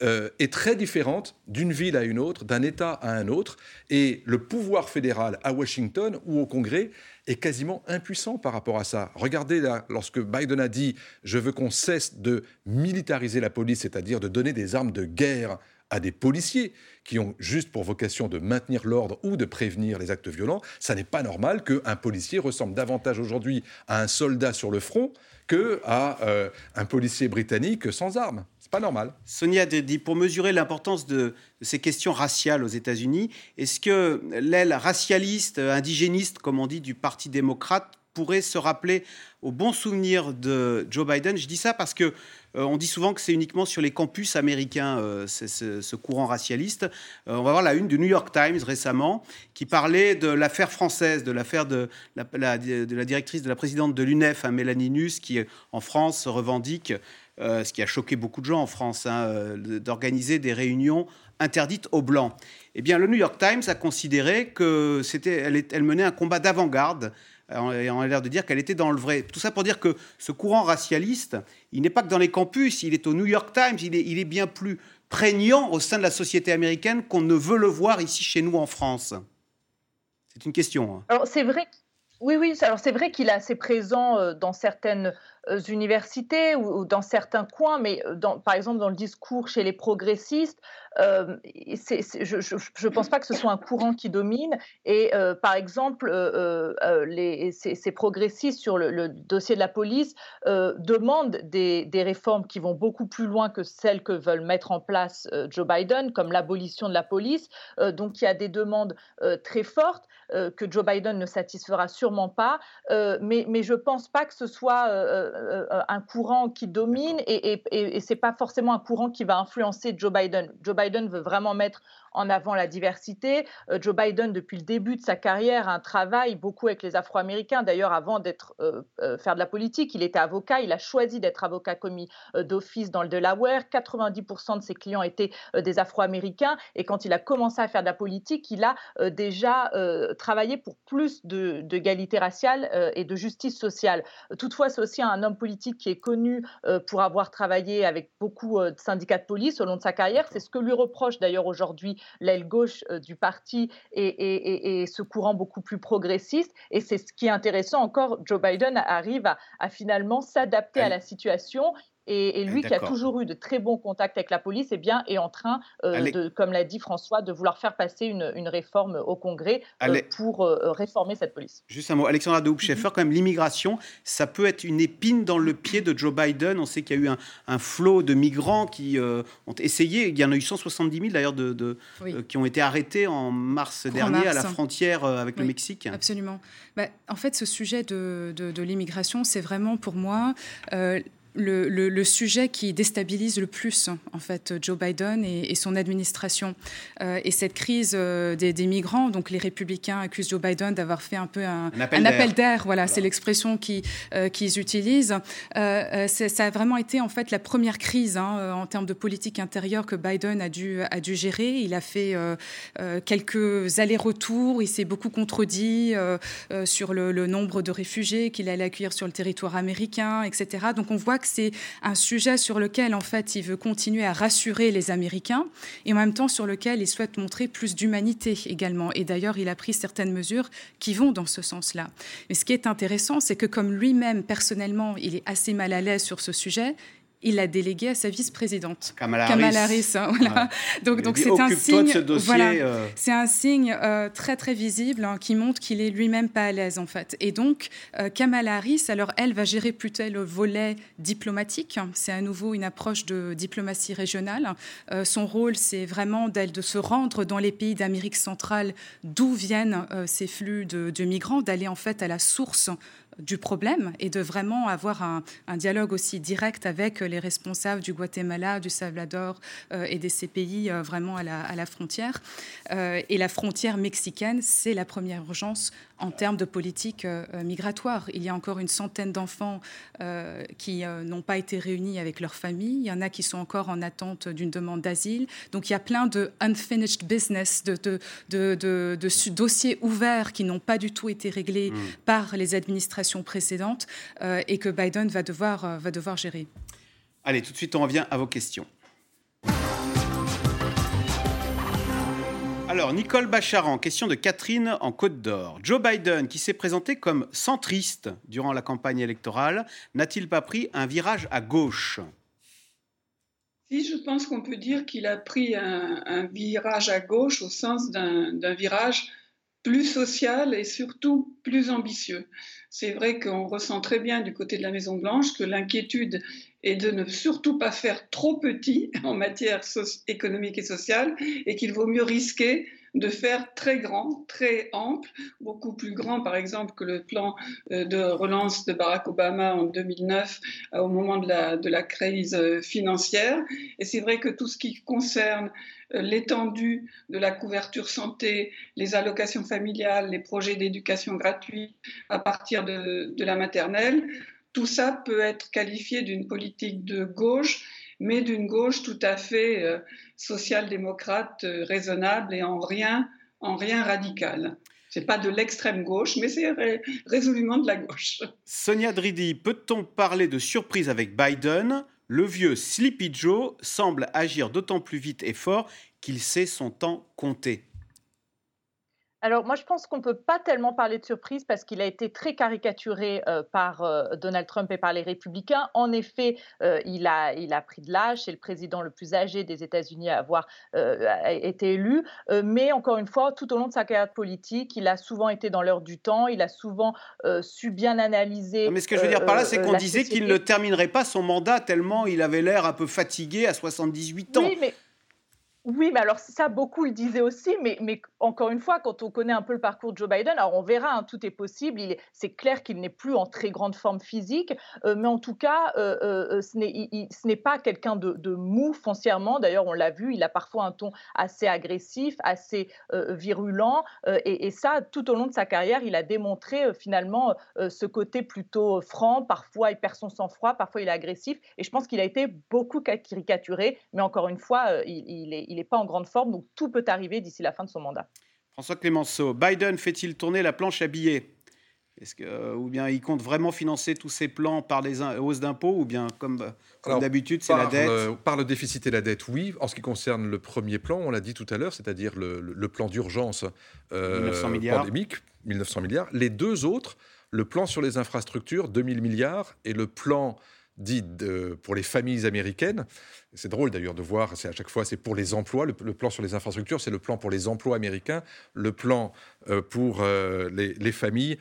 euh, est très différente d'une ville à une autre, d'un État à un autre, et le pouvoir fédéral à Washington ou au Congrès est quasiment impuissant par rapport à ça. Regardez là, lorsque Biden a dit ⁇ Je veux qu'on cesse de militariser la police, c'est-à-dire de donner des armes de guerre à des policiers qui ont juste pour vocation de maintenir l'ordre ou de prévenir les actes violents, ça n'est pas normal qu'un policier ressemble davantage aujourd'hui à un soldat sur le front que à euh, un policier britannique sans armes. C'est pas normal. Sonia dit pour mesurer l'importance de, ces questions raciales aux États-Unis, est-ce que l'aile racialiste, indigéniste, comme on dit, du Parti démocrate pourrait se rappeler au bon souvenir de Joe Biden Je dis ça parce que euh, on dit souvent que c'est uniquement sur les campus américains, euh, ce, courant racialiste. Euh, on va voir la une du New York Times récemment qui parlait de l'affaire française, de l'affaire de la, directrice, de la présidente de l'UNEF, hein, Mélanie Nuss, qui en France revendique, ce qui a choqué beaucoup de gens en France, hein, d'organiser des réunions interdites aux Blancs. Eh bien, le New York Times a considéré que c'était, elle menait un combat d'avant-garde et on a l'air de dire qu'elle était dans le vrai. Tout ça pour dire que ce courant racialiste, il n'est pas que dans les campus, il est au New York Times, il est, bien plus prégnant au sein de la société américaine qu'on ne veut le voir ici chez nous en France. C'est une question. Hein. Alors c'est vrai. Oui, oui, alors c'est vrai qu'il est assez présent euh, dans certaines universités ou, dans certains coins, mais euh, par exemple dans le discours chez les progressistes, euh, je ne pense pas que ce soit un courant qui domine. Et par exemple, ces, progressistes sur le, dossier de la police demandent des, réformes qui vont beaucoup plus loin que celles que veulent mettre en place Joe Biden, comme l'abolition de la police. donc il y a des demandes très fortes que Joe Biden ne satisfera sûrement pas. mais, mais je ne pense pas que ce soit euh, euh, un courant qui domine et, et, et, c'est pas forcément un courant qui va influencer Joe Biden. Joe Biden veut vraiment mettre en avant la diversité. Euh, Joe Biden, depuis le début de sa carrière, un travail beaucoup avec les Afro-Américains. D'ailleurs, avant d'être euh, euh, faire de la politique, il était avocat. Il a choisi d'être avocat commis d'office dans le Delaware. 90% de ses clients étaient des Afro-Américains. Et quand il a commencé à faire de la politique, il a déjà travaillé pour plus d'égalité raciale et de justice sociale. Toutefois, c'est aussi un homme politique qui est connu pour avoir travaillé avec beaucoup de syndicats de police au long de sa carrière. C'est ce que lui reproche d'ailleurs aujourd'hui l'aile gauche euh, du parti et, ce courant beaucoup plus progressiste. Et c'est ce qui est intéressant encore, Joe Biden arrive à finalement s'adapter à la situation et, lui, qui a toujours eu de très bons contacts avec la police, eh bien, est en train, euh, de, comme l'a dit François, de vouloir faire passer une, réforme au Congrès euh, pour euh, réformer cette police. Juste un mot, Alexandra de Hoopscheffer, mhm. quand même, l'immigration, ça peut être une épine dans le pied de Joe Biden. On sait qu'il y a eu un, flot de migrants qui ont essayé, il y en a eu 170 000 d'ailleurs, de, qui ont été arrêtés en mars dernier à la frontière avec le Mexique. Absolument. Bah, en fait, ce sujet de, l'immigration, c'est vraiment pour moi le, sujet qui déstabilise le plus, en fait, Joe Biden et, son administration. Euh, et cette crise euh, des, migrants, donc les républicains accusent Joe Biden d'avoir fait un peu un, appel d'air. Voilà, c'est l'expression qu'ils utilisent. ça a vraiment été, en fait, la première crise hein, en termes de politique intérieure que Biden a dû, a dû gérer. Il a fait quelques allers-retours, il s'est beaucoup contredit sur le, le nombre de réfugiés qu'il allait accueillir sur le territoire américain, etc. Donc on voit que c'est un sujet sur lequel, en fait, il veut continuer à rassurer les Américains et en même temps sur lequel il souhaite montrer plus d'humanité également. Et d'ailleurs, il a pris certaines mesures qui vont dans ce sens-là. Mais ce qui est intéressant, c'est que comme lui-même, personnellement, il est assez mal à l'aise sur ce sujet, il l'a délégué à sa vice-présidente, Kamala, Harris. Hein, voilà. Donc, donc c'est un signe, voilà, euh. c'est un signe euh, très très visible hein, qui montre qu'il est lui-même pas à l'aise en fait. Et donc euh, Kamala Harris, alors elle va gérer plutôt le volet diplomatique. C'est à nouveau une approche de diplomatie régionale. son rôle, c'est vraiment d'elle de se rendre dans les pays d'Amérique centrale d'où viennent ces flux de, de migrants, d'aller en fait à la source du problème et de vraiment avoir un, dialogue aussi direct avec les responsables du Guatemala, du Salvador euh, et de ces pays euh, vraiment à la, frontière. Euh, et la frontière mexicaine, c'est la première urgence en termes de politique migratoire. Il y a encore une centaine d'enfants qui n'ont pas été réunis avec leur famille. Il y en a qui sont encore en attente d'une demande d'asile. Donc il y a plein de unfinished business, de, de, de, dossiers ouverts qui n'ont pas du tout été réglés mmh. par les administrations précédente euh, et que Biden va devoir, euh, va devoir gérer. Allez, tout de suite, on revient à vos questions. Alors, Nicole Bacharan, question de Catherine en Côte d'Or. Joe Biden, qui s'est présenté comme centriste durant la campagne électorale, n'a-t-il pas pris un virage à gauche? Si, je pense qu'on peut dire qu'il a pris un, un, virage à gauche au sens d'un virage plus social et surtout plus ambitieux. C'est vrai qu'on ressent très bien du côté de la Maison Blanche que l'inquiétude est de ne surtout pas faire trop petit [LAUGHS] en matière économique et sociale et qu'il vaut mieux risquer de faire très grand, très ample, beaucoup plus grand par exemple que le plan euh, de relance de Barack Obama en 2009 euh, au moment de la, crise euh, financière. Et c'est vrai que tout ce qui concerne l'étendue de la couverture santé, les allocations familiales, les projets d'éducation gratuite à partir de la maternelle, tout ça peut être qualifié d'une politique de gauche, mais d'une gauche tout à fait euh, social-démocrate, euh, raisonnable et en rien, en rien radical. C'est pas de l'extrême gauche, mais c'est résolument de la gauche. Sonia Dridi, peut-on parler de surprise avec Biden? Le vieux Sleepy Joe semble agir d'autant plus vite et fort qu'il sait son temps compter. Alors moi, je pense qu'on ne peut pas tellement parler de surprise parce qu'il a été très caricaturé euh, par euh, Donald Trump et par les républicains. En effet, euh, il, a, il a pris de l'âge, c'est le président le plus âgé des États-Unis à avoir été élu. mais encore une fois, tout au long de sa carrière politique, il a souvent été dans l'heure du temps, il a souvent su bien analyser. mais ce que je veux dire par là, c'est qu'on disait qu'il ne terminerait pas son mandat tellement il avait l'air un peu fatigué à 78 ans. Oui, mais oui, mais alors ça, beaucoup le disaient aussi, mais, encore une fois, quand on connaît un peu le parcours de Joe Biden, alors on verra, hein, tout est possible, c'est clair qu'il n'est plus en très grande forme physique, euh, mais en tout cas, euh, euh, ce n'est pas quelqu'un de, mou foncièrement, d'ailleurs on l'a vu, il a parfois un ton assez agressif, assez virulent, et, ça, tout au long de sa carrière, il a démontré finalement ce côté plutôt franc, parfois il perd son sang-froid, parfois il est agressif, et je pense qu'il a été beaucoup caricaturé, mais encore une fois, il, est, n'est pas en grande forme, donc tout peut arriver d'ici la fin de son mandat. François Clémenceau, Biden fait-il tourner la planche à billets? Est-ce que, euh, ou bien il compte vraiment financer tous ses plans par les hausses d'impôts, ou bien comme, d'habitude, c'est la dette? Par le déficit et la dette, oui. En ce qui concerne le premier plan, on l'a dit tout à l'heure, c'est-à-dire le, plan d'urgence euh, pandémique, 1900 milliards. Les deux autres, le plan sur les infrastructures, 2000 milliards, et le plan dit pour les familles américaines. C'est drôle d'ailleurs de voir, c'est à chaque fois, c'est pour les emplois. Le, plan sur les infrastructures, c'est le plan pour les emplois américains. Le plan euh, pour euh, les, familles,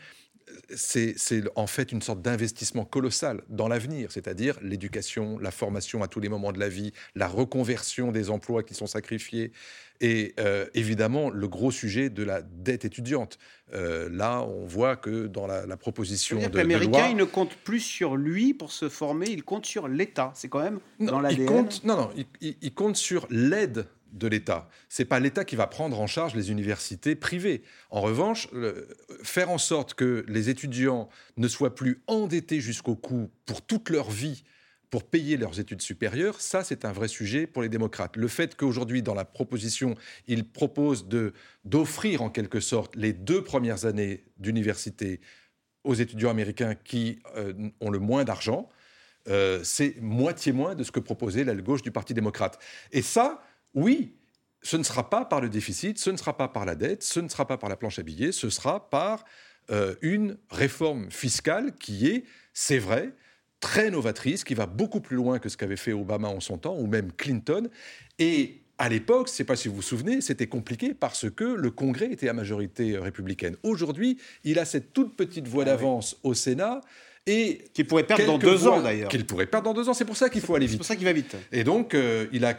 c'est en fait une sorte d'investissement colossal dans l'avenir, c'est-à-dire l'éducation, la formation à tous les moments de la vie, la reconversion des emplois qui sont sacrifiés, et euh, évidemment le gros sujet de la dette étudiante. Euh, là, on voit que dans la, proposition de, l'américain, il ne compte plus sur lui pour se former, il compte sur l'État. C'est quand même dans l'ADN. Non, non, il compte sur l'aide de l'État. C'est pas l'État qui va prendre en charge les universités privées. En revanche, faire en sorte que les étudiants ne soient plus endettés jusqu'au cou pour toute leur vie pour payer leurs études supérieures, ça c'est un vrai sujet pour les démocrates. Le fait qu'aujourd'hui dans la proposition, ils proposent d'offrir en quelque sorte les deux premières années d'université aux étudiants américains qui euh, ont le moins d'argent, euh, c'est moitié moins de ce que proposait l'aile gauche du Parti démocrate. Et ça, oui, ce ne sera pas par le déficit, ce ne sera pas par la dette, ce ne sera pas par la planche à billets, ce sera par euh, une réforme fiscale qui est, c'est vrai, très novatrice, qui va beaucoup plus loin que ce qu'avait fait Obama en son temps, ou même Clinton. Et à l'époque, je ne sais pas si vous vous souvenez, c'était compliqué parce que le Congrès était à majorité républicaine. Aujourd'hui, il a cette toute petite voix ah d'avance au Sénat. Et qu'il pourrait perdre dans deux ans d'ailleurs. Qu'il pourrait perdre dans deux ans, c'est pour ça qu'il faut aller vite. C'est pour ça qu'il va vite. Et donc, euh, il a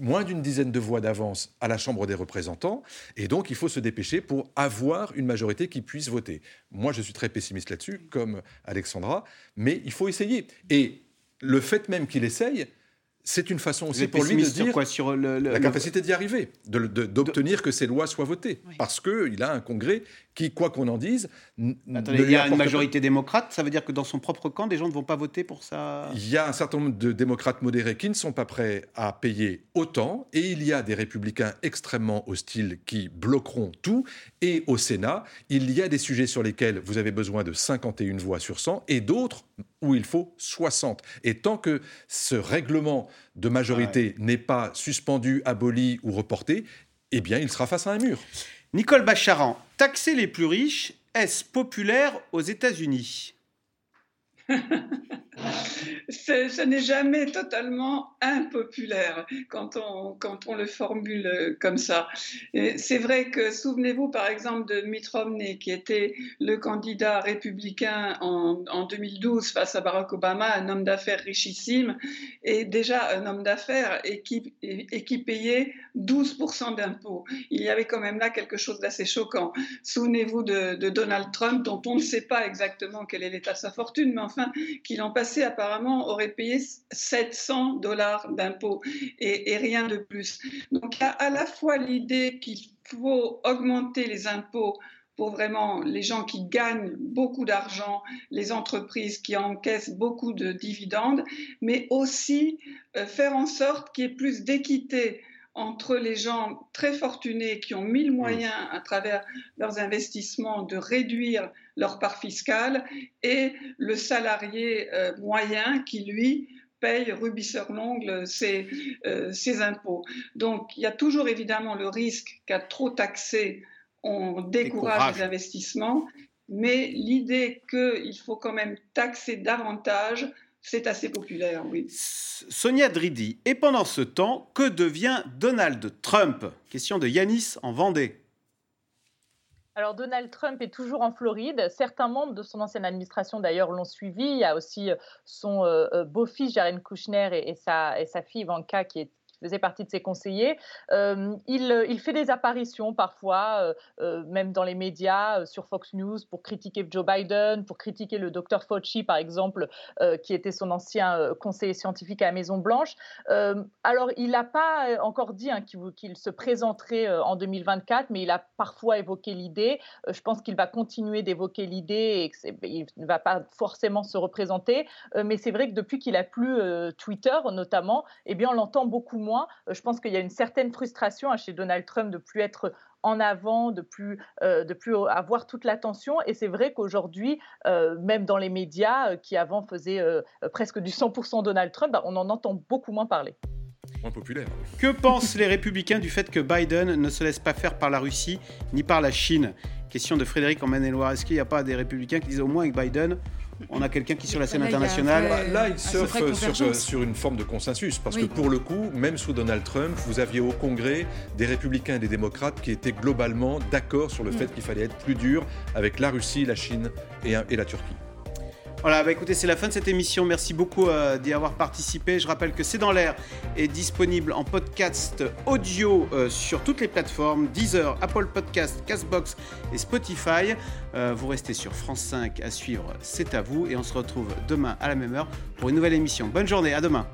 moins d'une dizaine de voix d'avance à la Chambre des représentants, et donc il faut se dépêcher pour avoir une majorité qui puisse voter. Moi, je suis très pessimiste là-dessus, comme Alexandra, mais il faut essayer. Et le fait même qu'il essaye, c'est une façon aussi pour lui de dire quoi, sur la capacité d'y arriver, d'obtenir que ces lois soient votées, parce qu'il a un Congrès qui, quoi qu'on en dise, il y a une majorité démocrate, ça veut dire que dans son propre camp, des gens ne vont pas voter pour ça? Il y a un certain nombre de démocrates modérés qui ne sont pas prêts à payer autant, et il y a des républicains extrêmement hostiles qui bloqueront tout, et au Sénat, il y a des sujets sur lesquels vous avez besoin de 51 voix sur 100, et d'autres où il faut 60. Et tant que ce règlement de majorité n'est pas suspendu, aboli ou reporté, eh bien, il sera face à un mur. Nicole Bacharan, taxer les plus riches, est-ce populaire aux États-Unis? [LAUGHS] ce n'est jamais totalement impopulaire quand on, quand on le formule comme ça. C'est vrai que, souvenez-vous par exemple de Mitt Romney, qui était le candidat républicain en, en 2012 face à Barack Obama, un homme d'affaires richissime, et déjà un homme d'affaires et qui, et, qui payait 12% d'impôts. Il y avait quand même là quelque chose d'assez choquant. Souvenez-vous de, Donald Trump, dont on ne sait pas exactement quel est l'état de sa fortune, mais enfin, qui l'an passé apparemment aurait payé 700 dollars d'impôts et, rien de plus. Donc il y a à la fois l'idée qu'il faut augmenter les impôts pour vraiment les gens qui gagnent beaucoup d'argent, les entreprises qui encaissent beaucoup de dividendes, mais aussi euh, faire en sorte qu'il y ait plus d'équité entre les gens très fortunés qui ont mis le moyen à travers leurs investissements de réduire leur part fiscale et le salarié euh, moyen qui, lui, paye rubis sur l'ongle ses, euh, ses, impôts. Donc il y a toujours évidemment le risque qu'à trop taxer, on décourage les investissements, mais l'idée qu'il faut quand même taxer davantage, c'est assez populaire, oui. Sonia Dridi. Et pendant ce temps, que devient Donald Trump? Question de Yanis en Vendée. Alors Donald Trump est toujours en Floride. Certains membres de son ancienne administration d'ailleurs l'ont suivi. Il y a aussi euh, son euh, euh, beau-fils Jared Kushner et, sa, et sa fille Ivanka qui est faisait partie de ses conseillers. Euh, il, il, fait des apparitions parfois, euh, euh, même dans les médias, sur Fox News, pour critiquer Joe Biden, pour critiquer le docteur Fauci, par exemple, qui était son ancien conseiller scientifique à la Maison-Blanche. alors, il n'a pas encore dit hein, qu'il se présenterait en 2024, mais il a parfois évoqué l'idée. je pense qu'il va continuer d'évoquer l'idée et qu'il ne va pas forcément se représenter. mais c'est vrai que depuis qu'il a plus Twitter, notamment, eh bien, on l'entend beaucoup moins euh, je pense qu'il y a une certaine frustration hein, chez Donald Trump de plus être en avant, de plus, euh, de plus avoir toute l'attention. Et c'est vrai qu'aujourd'hui, euh, même dans les médias qui avant faisaient presque du 100% Donald Trump, bah, on en entend beaucoup moins parler. Moins populaire. Que pensent les républicains du fait que Biden ne se laisse pas faire par la Russie ni par la Chine? Question de Frédéric en Maine-et-Loire. Est-ce qu'il n'y a pas des républicains qui disent au moins avec Biden, on a quelqu'un qui sur la scène internationale. Bah, là, il surfe sur, sur, une forme de consensus, parce que pour le coup, même sous Donald Trump, vous aviez au Congrès des républicains et des démocrates qui étaient globalement d'accord sur le fait qu'il fallait être plus dur avec la Russie, la Chine et, et la Turquie. Voilà, bah écoutez, c'est la fin de cette émission. Merci beaucoup euh, d'y avoir participé. Je rappelle que C'est dans l'air est disponible en podcast audio euh, sur toutes les plateformes Deezer, Apple Podcast, Castbox et Spotify. Euh, vous restez sur France 5 à suivre. C'est à vous et on se retrouve demain à la même heure pour une nouvelle émission. Bonne journée, à demain.